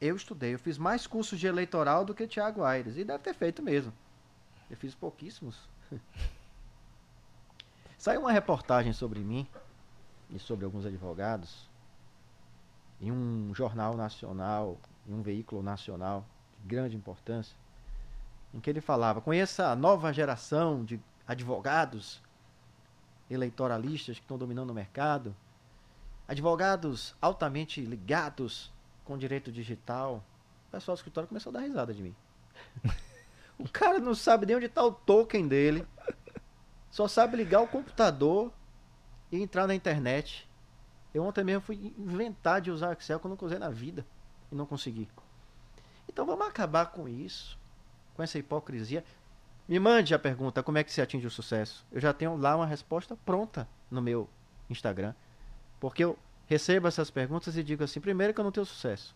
Eu estudei, eu fiz mais cursos de eleitoral do que Tiago Aires. E deve ter feito mesmo. Eu fiz pouquíssimos. Saiu uma reportagem sobre mim e sobre alguns advogados em um jornal nacional, em um veículo nacional de grande importância, em que ele falava: conheça a nova geração de advogados eleitoralistas que estão dominando o mercado, advogados altamente ligados com direito digital. O pessoal do escritório começou a dar risada de mim. o cara não sabe nem onde está o token dele, só sabe ligar o computador e entrar na internet. Eu ontem mesmo fui inventar de usar Excel que eu nunca usei na vida e não consegui. Então vamos acabar com isso, com essa hipocrisia. Me mande a pergunta como é que se atinge o sucesso. Eu já tenho lá uma resposta pronta no meu Instagram. Porque eu recebo essas perguntas e digo assim: primeiro, que eu não tenho sucesso.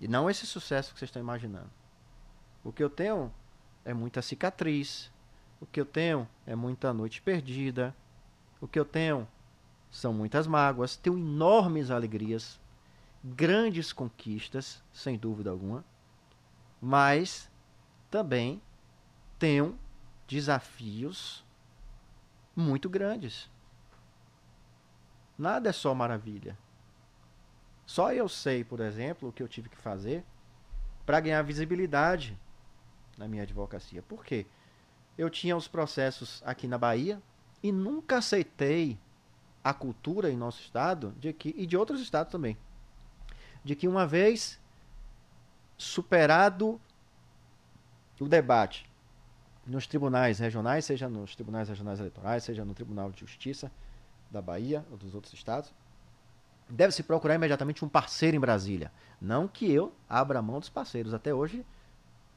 E não esse sucesso que vocês estão imaginando. O que eu tenho é muita cicatriz. O que eu tenho é muita noite perdida. O que eu tenho são muitas mágoas. Tenho enormes alegrias. Grandes conquistas, sem dúvida alguma. Mas também tenho desafios muito grandes. Nada é só maravilha. Só eu sei, por exemplo, o que eu tive que fazer para ganhar visibilidade na minha advocacia. Por quê? Eu tinha os processos aqui na Bahia e nunca aceitei a cultura em nosso estado de que e de outros estados também, de que uma vez superado o debate nos tribunais regionais, seja nos tribunais regionais eleitorais, seja no Tribunal de Justiça da Bahia ou dos outros estados, deve-se procurar imediatamente um parceiro em Brasília. Não que eu abra mão dos parceiros. Até hoje,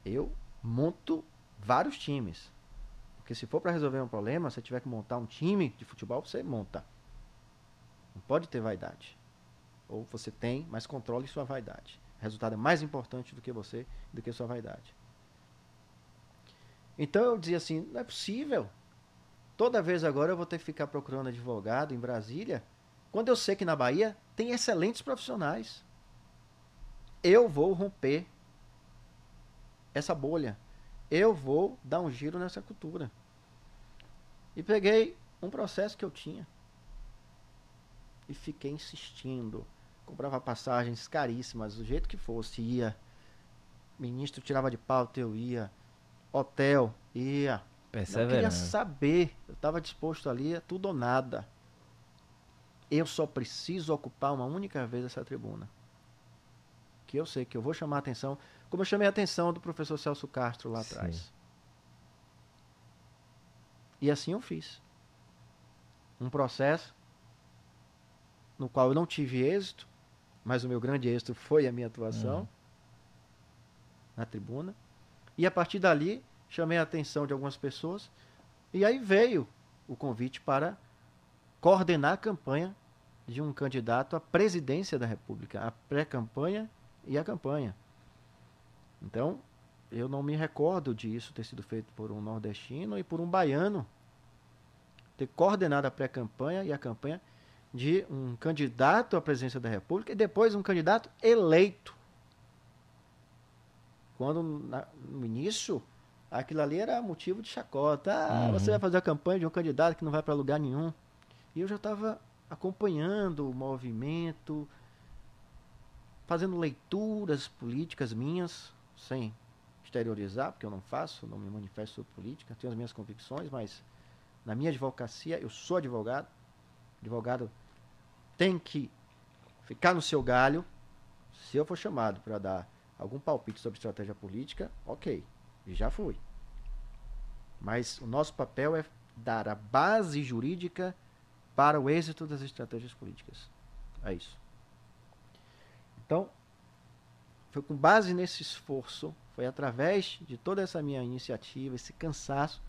eu monto vários times. Porque se for para resolver um problema, se tiver que montar um time de futebol, você monta. Não pode ter vaidade. Ou você tem, mas controle sua vaidade. O resultado é mais importante do que você, do que sua vaidade. Então eu dizia assim, não é possível. Toda vez agora eu vou ter que ficar procurando advogado em Brasília, quando eu sei que na Bahia tem excelentes profissionais. Eu vou romper essa bolha. Eu vou dar um giro nessa cultura. E peguei um processo que eu tinha. E fiquei insistindo. Comprava passagens caríssimas, do jeito que fosse, ia. Ministro tirava de pauta, eu ia hotel, ia. Eu queria saber, eu estava disposto ali a tudo ou nada. Eu só preciso ocupar uma única vez essa tribuna. Que eu sei que eu vou chamar a atenção, como eu chamei a atenção do professor Celso Castro lá atrás. E assim eu fiz. Um processo no qual eu não tive êxito, mas o meu grande êxito foi a minha atuação uhum. na tribuna. E a partir dali, chamei a atenção de algumas pessoas. E aí veio o convite para coordenar a campanha de um candidato à presidência da República, a pré-campanha e a campanha. Então, eu não me recordo disso ter sido feito por um nordestino e por um baiano ter coordenado a pré-campanha e a campanha de um candidato à presidência da República e depois um candidato eleito quando na, no início aquilo ali era motivo de chacota. Ah, uhum. você vai fazer a campanha de um candidato que não vai para lugar nenhum. E eu já estava acompanhando o movimento, fazendo leituras políticas minhas, sem exteriorizar, porque eu não faço, não me manifesto sobre política, tenho as minhas convicções, mas na minha advocacia, eu sou advogado. Advogado tem que ficar no seu galho. Se eu for chamado para dar algum palpite sobre estratégia política, ok, já fui. Mas o nosso papel é dar a base jurídica para o êxito das estratégias políticas. É isso. Então, foi com base nesse esforço, foi através de toda essa minha iniciativa, esse cansaço,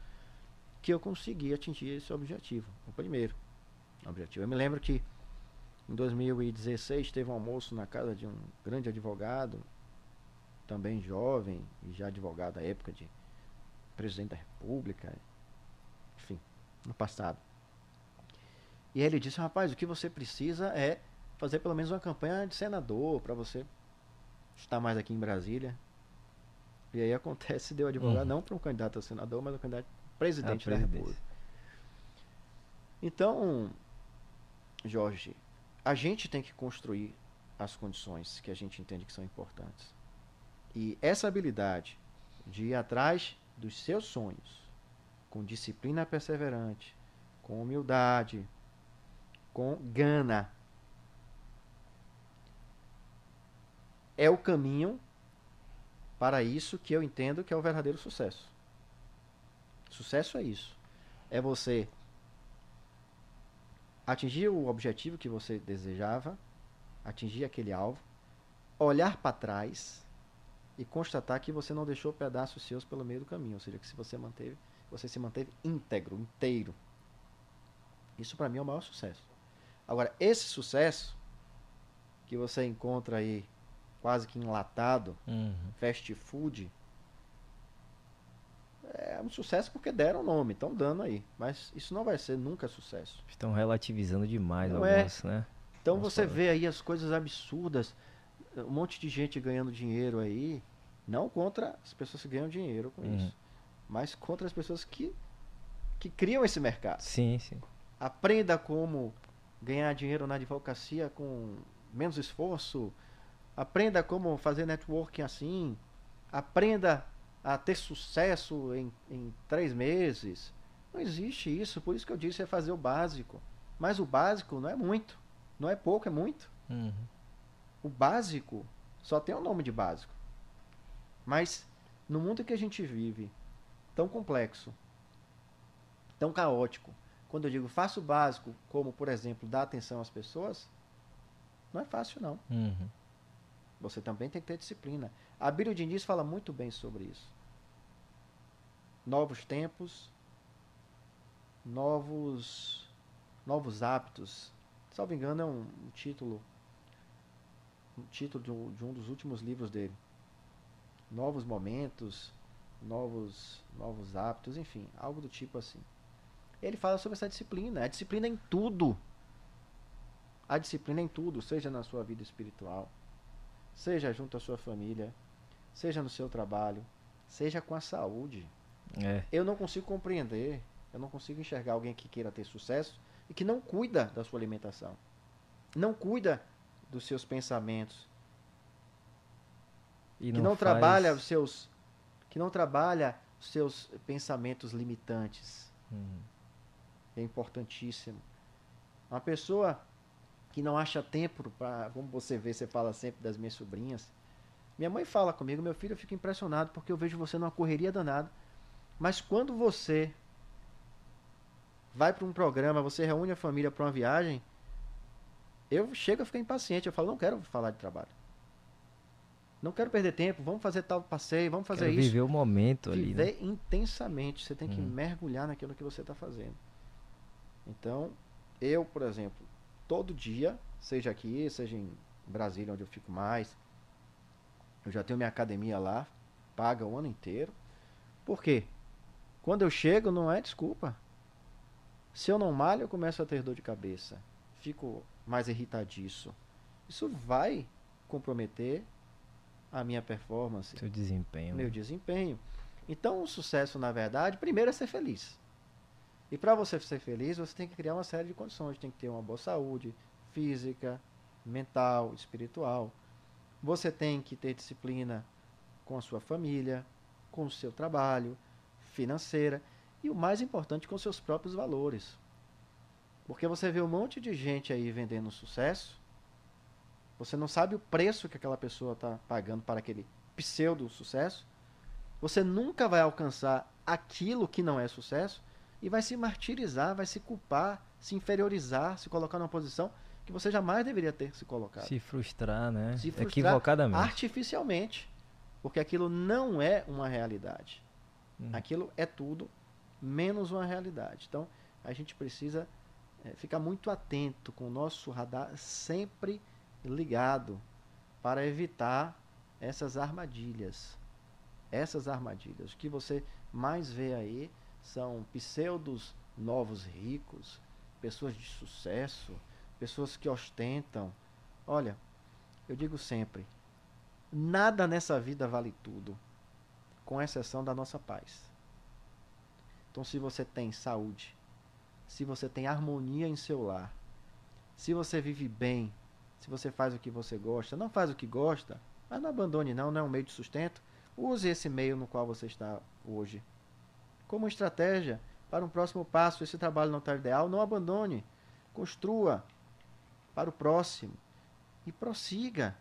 que eu consegui atingir esse objetivo, o primeiro objetivo. Eu me lembro que em 2016 teve um almoço na casa de um grande advogado, também jovem e já advogado à época de presidente da República, enfim, no passado. E ele disse: Rapaz, o que você precisa é fazer pelo menos uma campanha de senador para você estar mais aqui em Brasília. E aí acontece, deu advogado uhum. não para um candidato a senador, mas um candidato a presidente a da República. Então, Jorge, a gente tem que construir as condições que a gente entende que são importantes. E essa habilidade de ir atrás dos seus sonhos, com disciplina perseverante, com humildade, com gana, é o caminho para isso que eu entendo que é o verdadeiro sucesso. Sucesso é isso. É você atingir o objetivo que você desejava, atingir aquele alvo, olhar para trás e constatar que você não deixou pedaços seus pelo meio do caminho, ou seja, que se você manteve, você se manteve íntegro, inteiro. Isso para mim é o maior sucesso. Agora, esse sucesso que você encontra aí quase que enlatado, uhum. fast food, é um sucesso porque deram o nome, estão dando aí. Mas isso não vai ser nunca sucesso. Estão relativizando demais não é. né? Então Vamos você falar. vê aí as coisas absurdas, um monte de gente ganhando dinheiro aí, não contra as pessoas que ganham dinheiro com uhum. isso, mas contra as pessoas que, que criam esse mercado. Sim, sim. Aprenda como ganhar dinheiro na advocacia com menos esforço. Aprenda como fazer networking assim. Aprenda a ter sucesso em, em três meses. Não existe isso, por isso que eu disse é fazer o básico. Mas o básico não é muito, não é pouco, é muito. Uhum. O básico só tem o nome de básico. Mas no mundo que a gente vive, tão complexo, tão caótico, quando eu digo faça o básico, como por exemplo dar atenção às pessoas, não é fácil não. Uhum. Você também tem que ter disciplina. A Bíblia Diniz fala muito bem sobre isso novos tempos, novos novos hábitos. Salvo engano, é um, um título um título de um, de um dos últimos livros dele. Novos momentos, novos novos hábitos, enfim, algo do tipo assim. Ele fala sobre essa disciplina, a disciplina em tudo. A disciplina em tudo, seja na sua vida espiritual, seja junto à sua família, seja no seu trabalho, seja com a saúde. É. Eu não consigo compreender, eu não consigo enxergar alguém que queira ter sucesso e que não cuida da sua alimentação, não cuida dos seus pensamentos, que não, não faz... trabalha os seus, que não trabalha os seus pensamentos limitantes. Hum. É importantíssimo. Uma pessoa que não acha tempo para, como você vê, você fala sempre das minhas sobrinhas. Minha mãe fala comigo, meu filho, eu fico impressionado porque eu vejo você numa correria danada mas quando você vai para um programa, você reúne a família para uma viagem, eu chego a ficar impaciente. Eu falo, não quero falar de trabalho. Não quero perder tempo, vamos fazer tal passeio, vamos fazer quero isso. Viver o momento viver ali. Viver né? intensamente. Você tem que hum. mergulhar naquilo que você está fazendo. Então, eu, por exemplo, todo dia, seja aqui, seja em Brasília, onde eu fico mais, eu já tenho minha academia lá, paga o ano inteiro. Por quê? Quando eu chego, não é desculpa. Se eu não malho, eu começo a ter dor de cabeça. Fico mais irritadiço. Isso vai comprometer a minha performance. Seu desempenho. Meu desempenho. Então, o sucesso, na verdade, primeiro é ser feliz. E para você ser feliz, você tem que criar uma série de condições. Tem que ter uma boa saúde física, mental, espiritual. Você tem que ter disciplina com a sua família, com o seu trabalho, financeira e o mais importante, com seus próprios valores. Porque você vê um monte de gente aí vendendo sucesso, você não sabe o preço que aquela pessoa está pagando para aquele pseudo sucesso, você nunca vai alcançar aquilo que não é sucesso e vai se martirizar, vai se culpar, se inferiorizar, se colocar numa posição que você jamais deveria ter se colocado. Se frustrar, né? Se frustrar Equivocadamente. artificialmente, porque aquilo não é uma realidade. Hum. Aquilo é tudo menos uma realidade. Então, a gente precisa é, ficar muito atento com o nosso radar sempre ligado para evitar essas armadilhas. Essas armadilhas. O que você mais vê aí são pseudos novos ricos, pessoas de sucesso, pessoas que ostentam. Olha, eu digo sempre, nada nessa vida vale tudo, com exceção da nossa paz. Então, se você tem saúde, se você tem harmonia em seu lar, se você vive bem, se você faz o que você gosta, não faz o que gosta, mas não abandone não, não é um meio de sustento. Use esse meio no qual você está hoje. Como estratégia para um próximo passo, esse trabalho não está ideal, não abandone. Construa para o próximo e prossiga.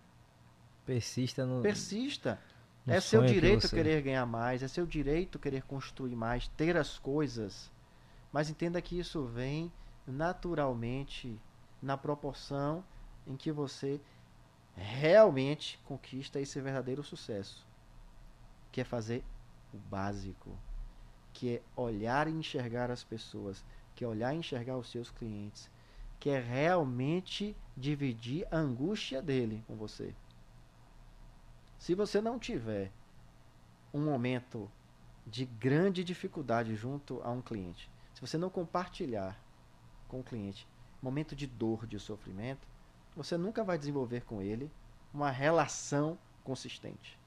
Persista no. Persista. no é seu sonho que direito você- querer ganhar mais, é seu direito querer construir mais, ter as coisas. Mas entenda que isso vem naturalmente na proporção em que você realmente conquista esse verdadeiro sucesso, que é fazer o básico, que é olhar e enxergar as pessoas, que é olhar e enxergar os seus clientes, que é realmente dividir a angústia dele com você. Se você não tiver um momento de grande dificuldade junto a um cliente, se você não compartilhar com o cliente momento de dor, de sofrimento, você nunca vai desenvolver com ele uma relação consistente.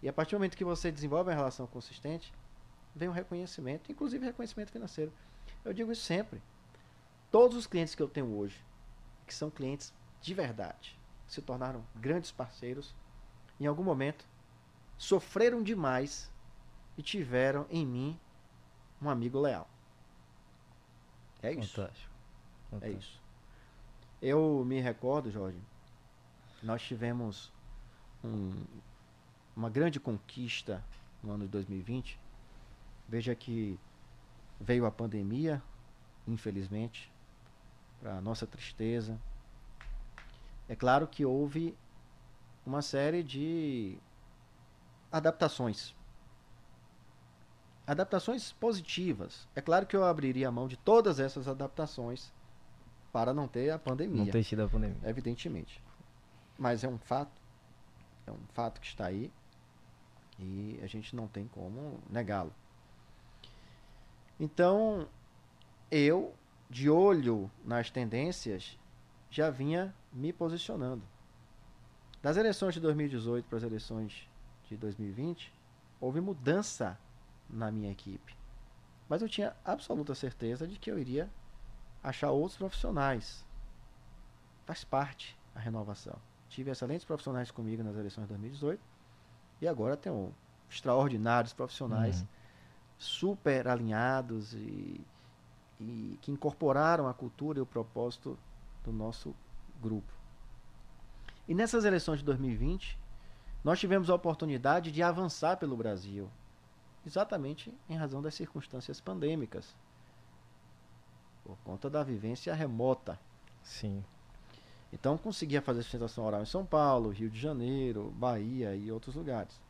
E a partir do momento que você desenvolve uma relação consistente, vem o reconhecimento, inclusive reconhecimento financeiro. Eu digo isso sempre. Todos os clientes que eu tenho hoje, que são clientes de verdade, se tornaram grandes parceiros, em algum momento sofreram demais e tiveram em mim um amigo leal. É isso. Fantástico. É Fantástico. isso. Eu me recordo, Jorge, nós tivemos um- uma grande conquista no ano de 2020. Veja que veio a pandemia, infelizmente, para nossa tristeza. É claro que houve uma série de adaptações. Adaptações positivas. É claro que eu abriria a mão de todas essas adaptações para não ter a pandemia Não ter tido a pandemia. evidentemente. Mas é um fato, é um fato que está aí e a gente não tem como negá-lo. Então, eu, de olho nas tendências, já vinha me posicionando. Das eleições de 2018 para as eleições de 2020, houve mudança na minha equipe. Mas eu tinha absoluta certeza de que eu iria achar outros profissionais faz parte a renovação. Tive excelentes profissionais comigo nas eleições de 2018 e agora tenho extraordinários profissionais Uhum. Super alinhados e, e que incorporaram a cultura e o propósito do nosso grupo. E nessas eleições de 2020, nós tivemos a oportunidade de avançar pelo Brasil, exatamente em razão das circunstâncias pandêmicas, por conta da vivência remota. Sim. Então conseguia fazer sustentação oral em São Paulo, Rio de Janeiro, Bahia e outros lugares.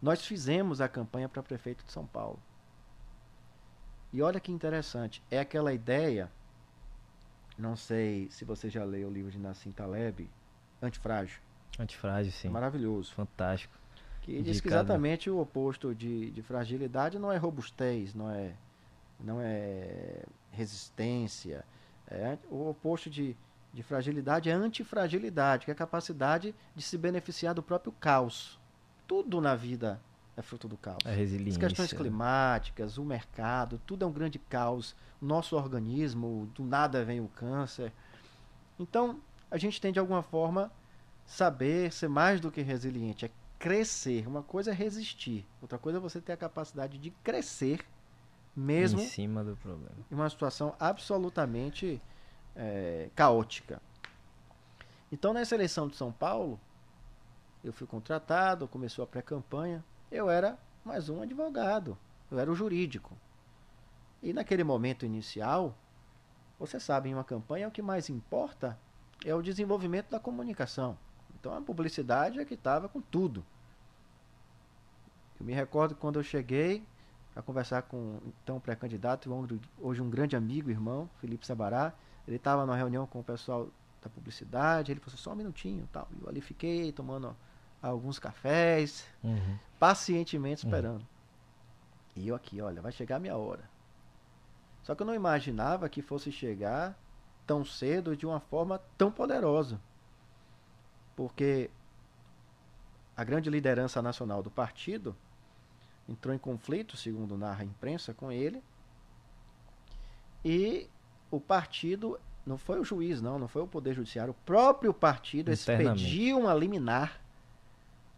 Nós fizemos a campanha para prefeito de São Paulo. E olha que interessante, é aquela ideia, não sei se você já leu o livro de Nassim Taleb, Antifrágil, Antifrágil, sim. é maravilhoso, Fantástico. que diz que Indicado. exatamente o oposto de, de fragilidade não é robustez, não é, não é resistência, é, o oposto de, de fragilidade é antifragilidade, que é a capacidade de se beneficiar do próprio caos. Tudo na vida é fruto do caos. A As resiliência. questões né? climáticas, o mercado, tudo é um grande caos. Nosso organismo, do nada vem o câncer. Então, a gente tem de alguma forma saber ser mais do que resiliente, é crescer. Uma coisa é resistir, outra coisa é você ter a capacidade de crescer mesmo Em cima do problema. em uma situação absolutamente eh, caótica. Então, nessa eleição de São Paulo, eu fui contratado, começou a pré-campanha. Eu era mais um advogado, eu era o jurídico. E naquele momento inicial, você sabe, em uma campanha, o que mais importa é o desenvolvimento da comunicação. Então a publicidade é que estava com tudo. Eu me recordo quando eu cheguei a conversar com então pré-candidato, hoje um grande amigo, irmão, Felipe Sabará. Ele estava numa reunião com o pessoal da publicidade, ele falou assim, só um minutinho tal. E eu ali fiquei tomando alguns cafés, uhum. pacientemente uhum. esperando. Uhum. E eu aqui, olha, vai chegar a minha hora. Só que eu não imaginava que fosse chegar tão cedo de uma forma tão poderosa. Porque a grande liderança nacional do partido entrou em conflito, segundo narra a imprensa, com ele. E o partido não foi o juiz, não, não foi o Poder Judiciário, o próprio partido expediu uma liminar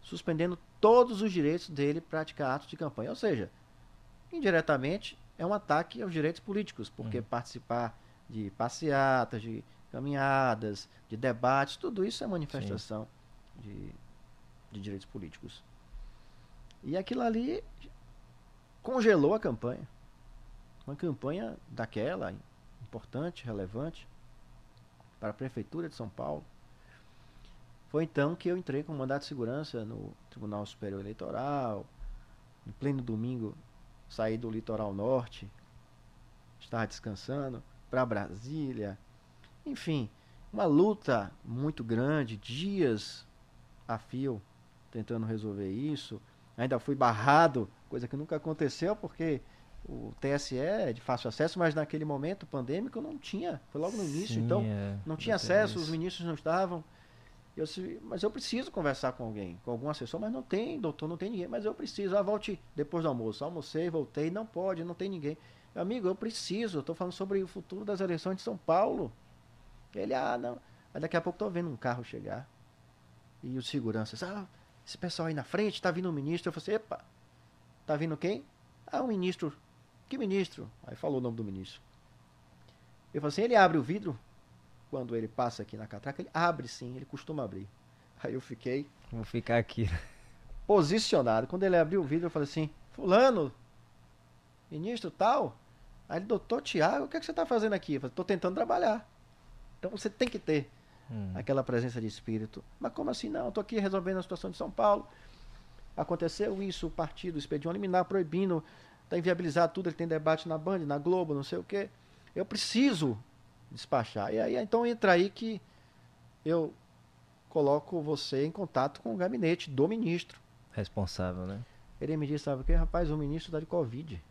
suspendendo todos os direitos dele praticar atos de campanha. Ou seja, indiretamente é um ataque aos direitos políticos, porque uhum. participar de passeatas, de caminhadas, de debates, tudo isso é manifestação de, de direitos políticos. E aquilo ali congelou a campanha. Uma campanha daquela, importante, relevante, para a Prefeitura de São Paulo. Foi então que eu entrei com mandato de segurança no Tribunal Superior Eleitoral. Em pleno domingo, saí do litoral norte, estava descansando, para Brasília. Enfim, uma luta muito grande, dias a fio tentando resolver isso. Ainda fui barrado, coisa que nunca aconteceu, porque o TSE é de fácil acesso, mas naquele momento pandêmico não tinha. Foi logo no início, Sim, então é, não tinha acesso, os ministros não estavam. Eu, mas eu preciso conversar com alguém, com algum assessor, mas não tem, doutor, não tem ninguém. Mas eu preciso. Ah, volte depois do almoço. Almocei, voltei, não pode, não tem ninguém. Meu amigo, eu preciso, estou falando sobre o futuro das eleições de São Paulo. Ele, ah, não. Aí daqui a pouco estou vendo um carro chegar. E os seguranças, ah, esse pessoal aí na frente, está vindo um ministro. Eu falei assim, epa, tá vindo quem? Ah, um ministro que ministro? Aí falou o nome do ministro. Eu falei assim, ele abre o vidro quando ele passa aqui na catraca, ele abre sim, ele costuma abrir. Aí eu fiquei. Vou ficar aqui. Posicionado. Quando ele abriu o vidro, eu falei assim, fulano, ministro tal. Aí ele, doutor Tiago, o que, é que você está fazendo aqui? Eu falei, estou tentando trabalhar. Então você tem que ter hum. aquela presença de espírito. Mas como assim? Não, estou aqui resolvendo a situação de São Paulo. Aconteceu isso, o partido expediu uma liminar proibindo Está inviabilizado tudo, ele tem debate na Band, na Globo, não sei o quê. Eu preciso despachar. E aí, então entra aí que eu coloco você em contato com o gabinete do ministro. Responsável, né? Ele me disse, sabe o que, rapaz, o ministro está de Covid.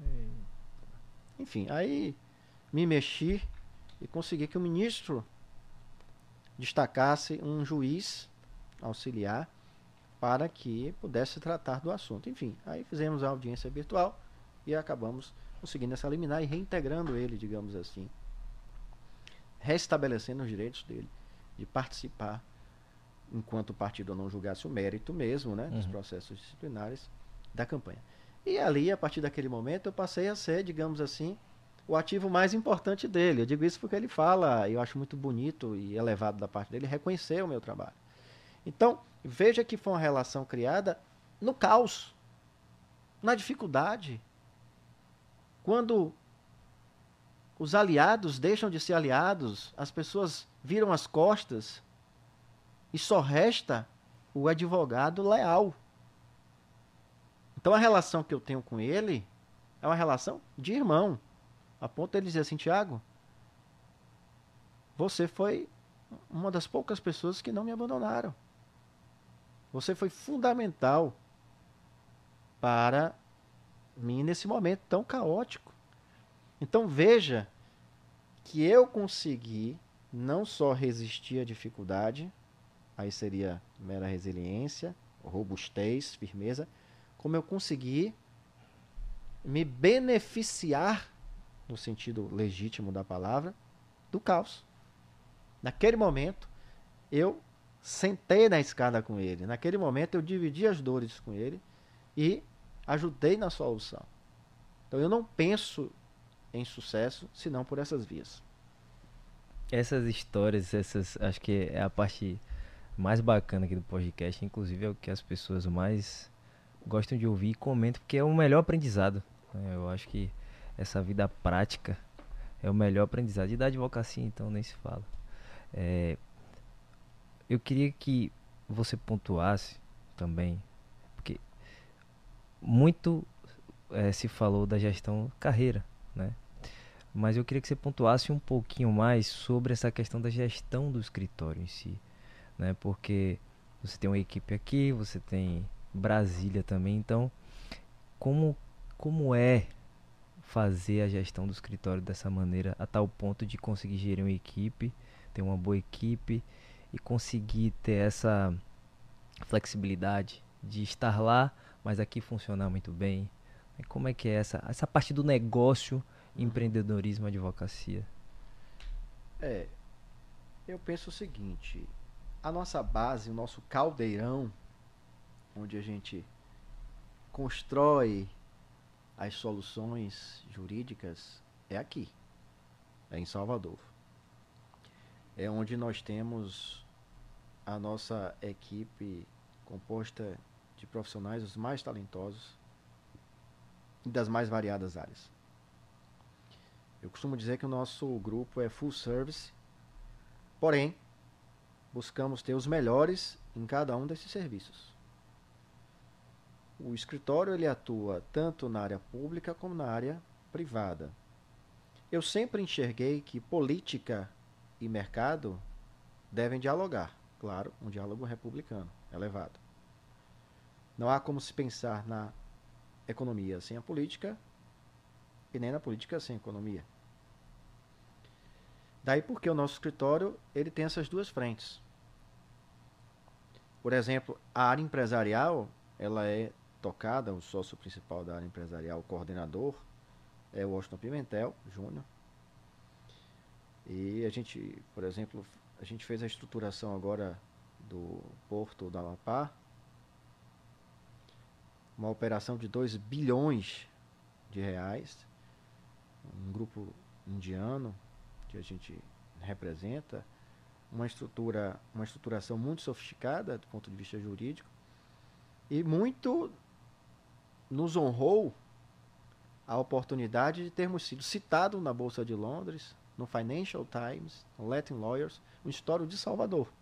E... Enfim, aí me mexi e consegui que o ministro destacasse um juiz auxiliar para que pudesse tratar do assunto. Enfim, aí fizemos a audiência virtual e acabamos conseguindo essa liminar e reintegrando ele, digamos assim, restabelecendo os direitos dele de participar, enquanto o partido não julgasse o mérito mesmo, né, dos uhum. processos disciplinares da campanha. E ali, a partir daquele momento, eu passei a ser, digamos assim, o ativo mais importante dele. Eu digo isso porque ele fala, eu acho muito bonito e elevado da parte dele, reconhecer o meu trabalho. Então, veja que foi uma relação criada no caos, na dificuldade, quando os aliados deixam de ser aliados, as pessoas viram as costas e só resta o advogado leal. Então a relação que eu tenho com ele é uma relação de irmão. A ponto de ele dizer assim, Tiago, você foi uma das poucas pessoas que não me abandonaram. Você foi fundamental para mim nesse momento tão caótico. Então veja que eu consegui não só resistir à dificuldade, aí seria mera resiliência, robustez, firmeza, como eu consegui me beneficiar, no sentido legítimo da palavra, do caos. Naquele momento, eu sentei na escada com ele. Naquele momento, eu dividi as dores com ele e ajudei na solução. Então eu não penso em sucesso senão por essas vias. Essas histórias, essas, acho que é a parte mais bacana aqui do podcast, inclusive é o que as pessoas mais gostam de ouvir e comentam, porque é o melhor aprendizado. Né? Eu acho que essa vida prática é o melhor aprendizado. E da advocacia, então, nem se fala. É, eu queria que você pontuasse também, porque muito é, se falou da gestão carreira, né? Mas eu queria que você pontuasse um pouquinho mais sobre essa questão da gestão do escritório em si, né? Porque você tem uma equipe aqui, você tem Brasília também, então como como é fazer a gestão do escritório dessa maneira a tal ponto de conseguir gerir uma equipe, ter uma boa equipe e conseguir ter essa flexibilidade de estar lá, mas aqui funcionar muito bem. Como é que é essa, essa parte do negócio, empreendedorismo, advocacia? É, eu penso o seguinte, a nossa base, o nosso caldeirão, onde a gente constrói as soluções jurídicas, é aqui, é em Salvador. É onde nós temos a nossa equipe composta de profissionais os mais talentosos e das mais variadas áreas. Eu costumo dizer que o nosso grupo é full service, porém, buscamos ter os melhores em cada um desses serviços. O escritório ele atua tanto na área pública como na área privada. Eu sempre enxerguei que política e mercado devem dialogar. Claro, um diálogo republicano, elevado. Não há como se pensar na economia sem a política e nem na política sem a economia. Daí porque o nosso escritório ele tem essas duas frentes. Por exemplo, a área empresarial ela é tocada, o sócio principal da área empresarial, o coordenador, é o Washington Pimentel Júnior. E a gente, por exemplo, a gente fez a estruturação agora do Porto da Amapá, uma operação de 2 bilhões de reais, um grupo indiano que a gente representa, uma estrutura, uma estruturação muito sofisticada do ponto de vista jurídico e muito nos honrou a oportunidade de termos sido citados na Bolsa de Londres, no Financial Times, no Latin Lawyers, um histórico de Salvador.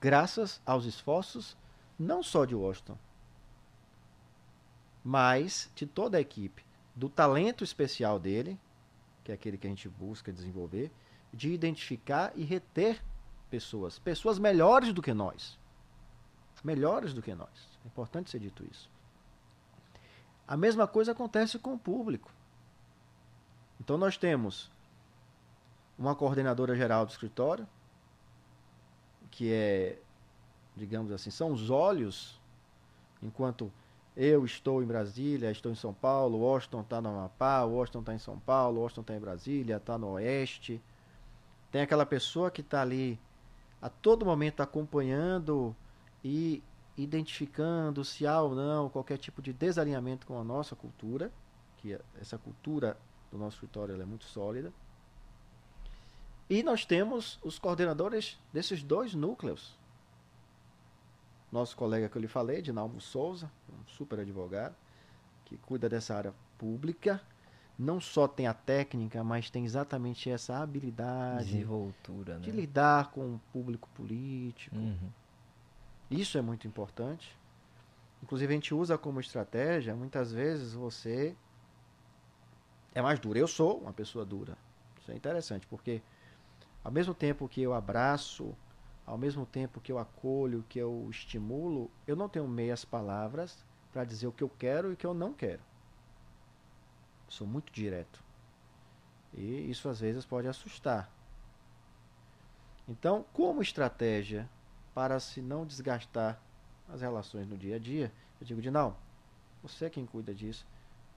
Graças aos esforços não só de Washington, mas de toda a equipe, do talento especial dele, que é aquele que a gente busca desenvolver, de identificar e reter pessoas, pessoas melhores do que nós. Melhores do que nós. É importante ser dito isso. A mesma coisa acontece com o público. Então nós temos uma coordenadora geral do escritório, que é, digamos assim, são os olhos, enquanto eu estou em Brasília, estou em São Paulo, Washington está no Amapá, Washington está em São Paulo, Washington está em Brasília, está no Oeste. Tem aquela pessoa que está ali a todo momento acompanhando e identificando se há ou não qualquer tipo de desalinhamento com a nossa cultura, que essa cultura do nosso escritório é muito sólida. E nós temos os coordenadores desses dois núcleos. Nosso colega que eu lhe falei, Dinalmo Souza, um super advogado, que cuida dessa área pública, não só tem a técnica, mas tem exatamente essa habilidade Desenvoltura, de né? lidar com o público político, Uhum. isso é muito importante. Inclusive, a gente usa como estratégia, muitas vezes você é mais duro. Eu sou uma pessoa dura. Isso é interessante, porque ao mesmo tempo que eu abraço, ao mesmo tempo que eu acolho, que eu estimulo, eu não tenho meias palavras para dizer o que eu quero e o que eu não quero. Sou muito direto. E isso às vezes pode assustar. Então, como estratégia para se não desgastar as relações no dia a dia, eu digo, Dinal, você é quem cuida disso,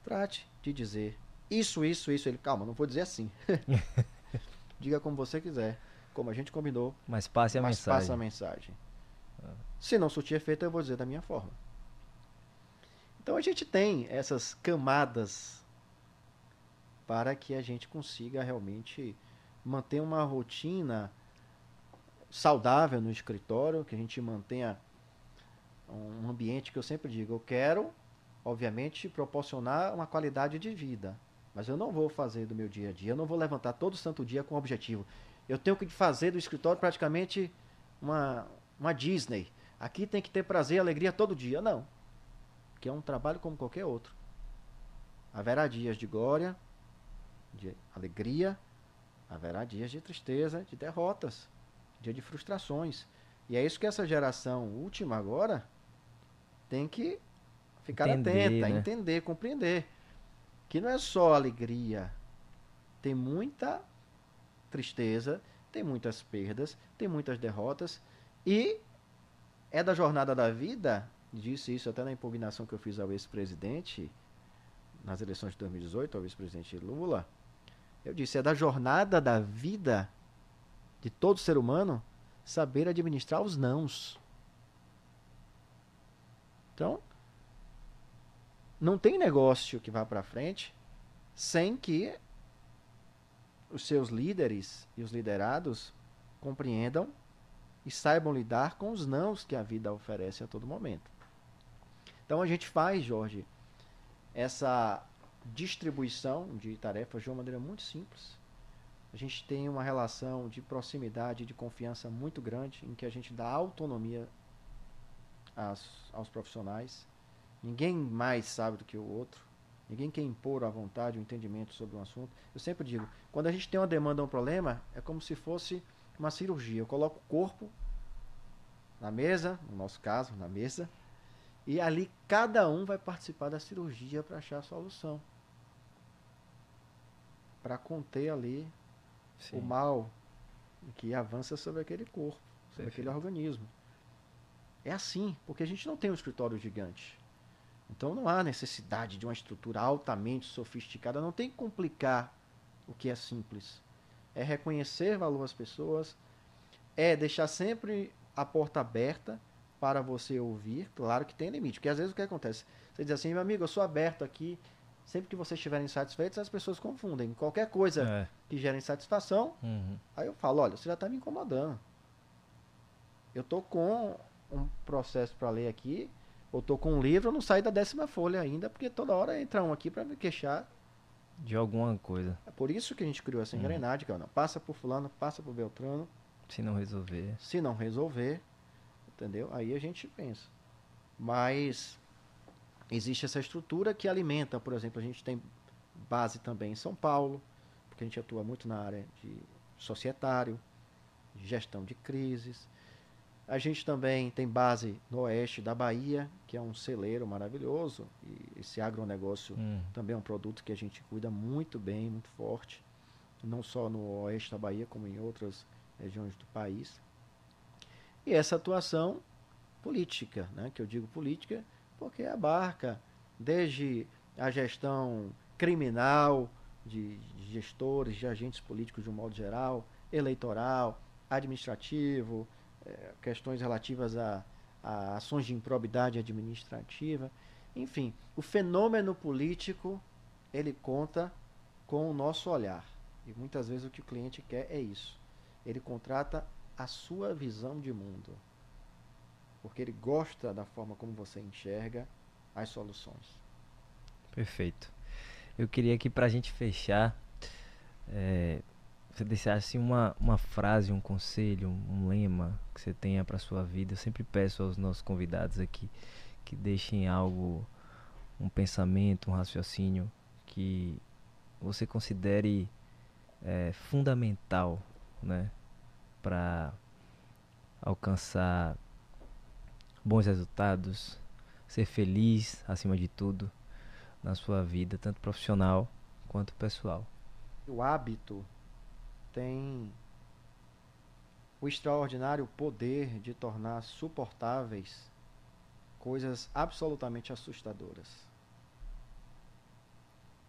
trate de dizer isso, isso, isso. Ele, calma, não vou dizer assim. Diga como você quiser, como a gente combinou, Mas passe a mas mensagem. passa a mensagem. Se não surtir efeito, eu vou dizer da minha forma. Então a gente tem essas camadas para que a gente consiga realmente manter uma rotina saudável no escritório, que a gente mantenha um ambiente que eu sempre digo, eu quero, obviamente, proporcionar uma qualidade de vida, mas eu não vou fazer do meu dia a dia, eu não vou levantar todo santo dia com o objetivo, Eu tenho que fazer do escritório praticamente uma, uma Disney. Aqui tem que ter prazer e alegria todo dia. Não. Que é um trabalho como qualquer outro. Haverá dias de glória, de alegria, haverá dias de tristeza, de derrotas, dia de frustrações. E é isso que essa geração última agora tem que ficar entender, atenta, né? entender, compreender. Que não é só alegria. Tem muita tristeza, tem muitas perdas, tem muitas derrotas. E é da jornada da vida, disse isso até na impugnação que eu fiz ao ex-presidente, nas eleições de 2018, ao ex-presidente Lula. Eu disse, é da jornada da vida de todo ser humano saber administrar os nãos. Então, não tem negócio que vá para frente sem que os seus líderes e os liderados compreendam e saibam lidar com os nãos que a vida oferece a todo momento. Então a gente faz, Jorge, essa distribuição de tarefas de uma maneira muito simples. A gente tem uma relação de proximidade, de confiança muito grande, em que a gente dá autonomia aos profissionais. Ninguém mais sabe do que o outro. Ninguém quer impor à vontade o um entendimento sobre um assunto. Eu sempre digo, quando a gente tem uma demanda ou um problema, é como se fosse uma cirurgia. Eu coloco o corpo na mesa, no nosso caso, na mesa, e ali cada um vai participar da cirurgia para achar a solução. Para conter ali Sim. o mal que avança sobre aquele corpo, sobre Perfeito. aquele organismo. É assim, porque a gente não tem um escritório gigante. Então não há necessidade de uma estrutura altamente sofisticada, não tem que complicar o que é simples. É reconhecer valor às pessoas, é deixar sempre a porta aberta para você ouvir, claro que tem limite, porque às vezes o que acontece? Você diz assim, meu amigo, eu sou aberto aqui, sempre que vocês estiverem insatisfeitos, as pessoas confundem. Qualquer coisa é. que gere insatisfação, uhum. aí eu falo, olha, você já está me incomodando. Eu tô com um processo para ler aqui, ou tô com um livro, eu não saio da décima folha ainda, porque toda hora entra um aqui para me queixar de alguma coisa. É por isso que a gente criou essa uhum. engrenagem, que é, não, passa por fulano, passa por Beltrano. Se não resolver. Se não resolver, entendeu? Aí a gente pensa. Mas existe essa estrutura que alimenta, por exemplo, a gente tem base também em São Paulo, porque a gente atua muito na área de societário, gestão de crises. A gente também tem base no oeste da Bahia, que é um celeiro maravilhoso, e esse agronegócio hum. também é um produto que a gente cuida muito bem, muito forte, não só no oeste da Bahia, como em outras regiões do país. E essa atuação política, né, que eu digo política, porque abarca desde a gestão criminal de gestores, de agentes políticos de um modo geral, eleitoral, administrativo, questões relativas a, a ações de improbidade administrativa. Enfim, o fenômeno político ele conta com o nosso olhar. E muitas vezes o que o cliente quer é isso. Ele contrata a sua visão de mundo porque ele gosta da forma como você enxerga as soluções. Perfeito. Eu queria aqui para a gente fechar, é, você deixasse uma, uma frase, um conselho, um, um lema que você tenha para sua vida. Eu sempre peço aos nossos convidados aqui que deixem algo, um pensamento, um raciocínio que você considere é, fundamental, né, para alcançar bons resultados, ser feliz acima de tudo na sua vida, tanto profissional quanto pessoal. O hábito tem o extraordinário poder de tornar suportáveis coisas absolutamente assustadoras.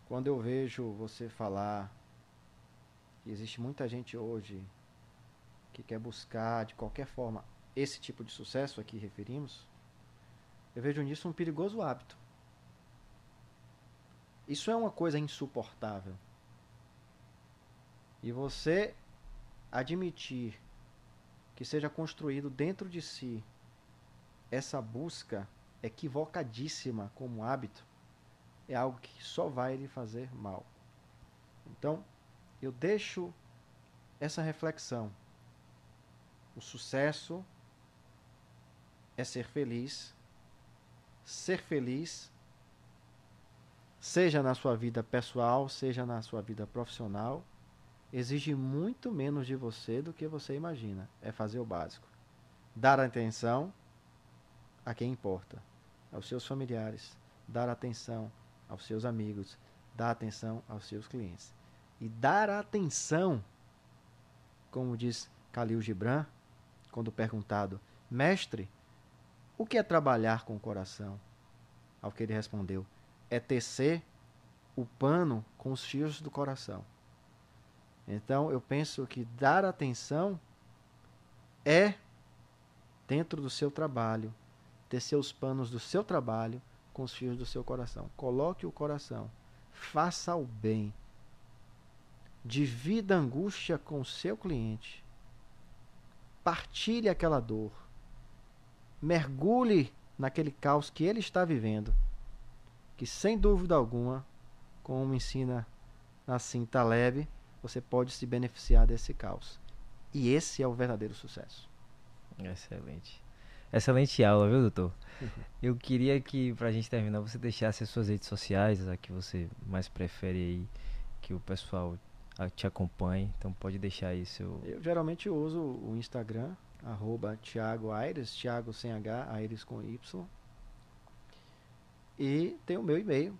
Quando eu vejo você falar que existe muita gente hoje que quer buscar de qualquer forma esse tipo de sucesso a que referimos, eu vejo nisso um perigoso hábito. Isso é uma coisa insuportável. E você admitir que seja construído dentro de si essa busca equivocadíssima como hábito é algo que só vai lhe fazer mal. Então, eu deixo essa reflexão. O sucesso é ser feliz. Ser feliz, seja na sua vida pessoal, seja na sua vida profissional, exige muito menos de você do que você imagina. É fazer o básico. Dar atenção a quem importa, aos seus familiares, dar atenção aos seus amigos, dar atenção aos seus clientes. E dar atenção, como diz Khalil Gibran, quando perguntado, mestre, o que é trabalhar com o coração? Ao que ele respondeu, é tecer o pano com os fios do coração. Então eu penso que dar atenção é, dentro do seu trabalho, tecer os panos do seu trabalho com os fios do seu coração. Coloque o coração. Faça o bem. Divida a angústia com o seu cliente. Partilhe aquela dor. Mergulhe naquele caos que ele está vivendo. Que sem dúvida alguma, como ensina assim Taleb, você pode se beneficiar desse caos. E esse é o verdadeiro sucesso. Excelente. Excelente aula, viu, doutor? Uhum. Eu queria que, pra gente terminar, você deixasse as suas redes sociais, a que você mais prefere aí, que o pessoal te acompanhe. Então pode deixar aí seu. Eu geralmente uso o Instagram, arroba Thiago Aires, Thiago sem H, Aires com Y. E tem o meu e-mail.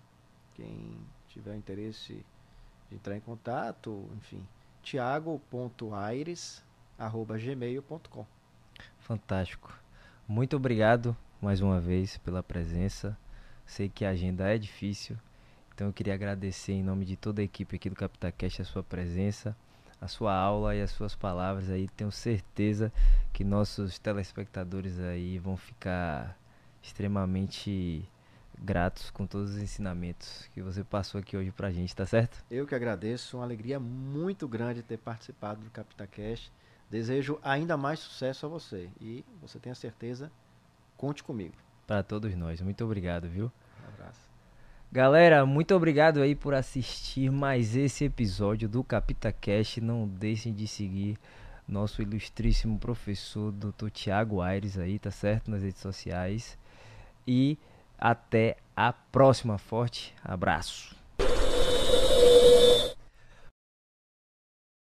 Quem tiver interesse entrar em contato, enfim, thiago.aires.gmail.com. Fantástico. Muito obrigado mais uma vez pela presença. Sei que a agenda é difícil, então eu queria agradecer em nome de toda a equipe aqui do CapitaCast a sua presença, a sua aula e as suas palavras aí. Tenho certeza que nossos telespectadores aí vão ficar extremamente gratos com todos os ensinamentos que você passou aqui hoje pra gente, tá certo? Eu que agradeço, uma alegria muito grande ter participado do CapitaCast. Desejo ainda mais sucesso a você e você tenha certeza, conte comigo. Para todos nós. Muito obrigado, viu? Um abraço. Galera, muito obrigado aí por assistir mais esse episódio do Capita Cash. Não deixem de seguir nosso ilustríssimo professor, Dr. Tiago Aires aí, tá certo? Nas redes sociais. E até a próxima. Forte abraço.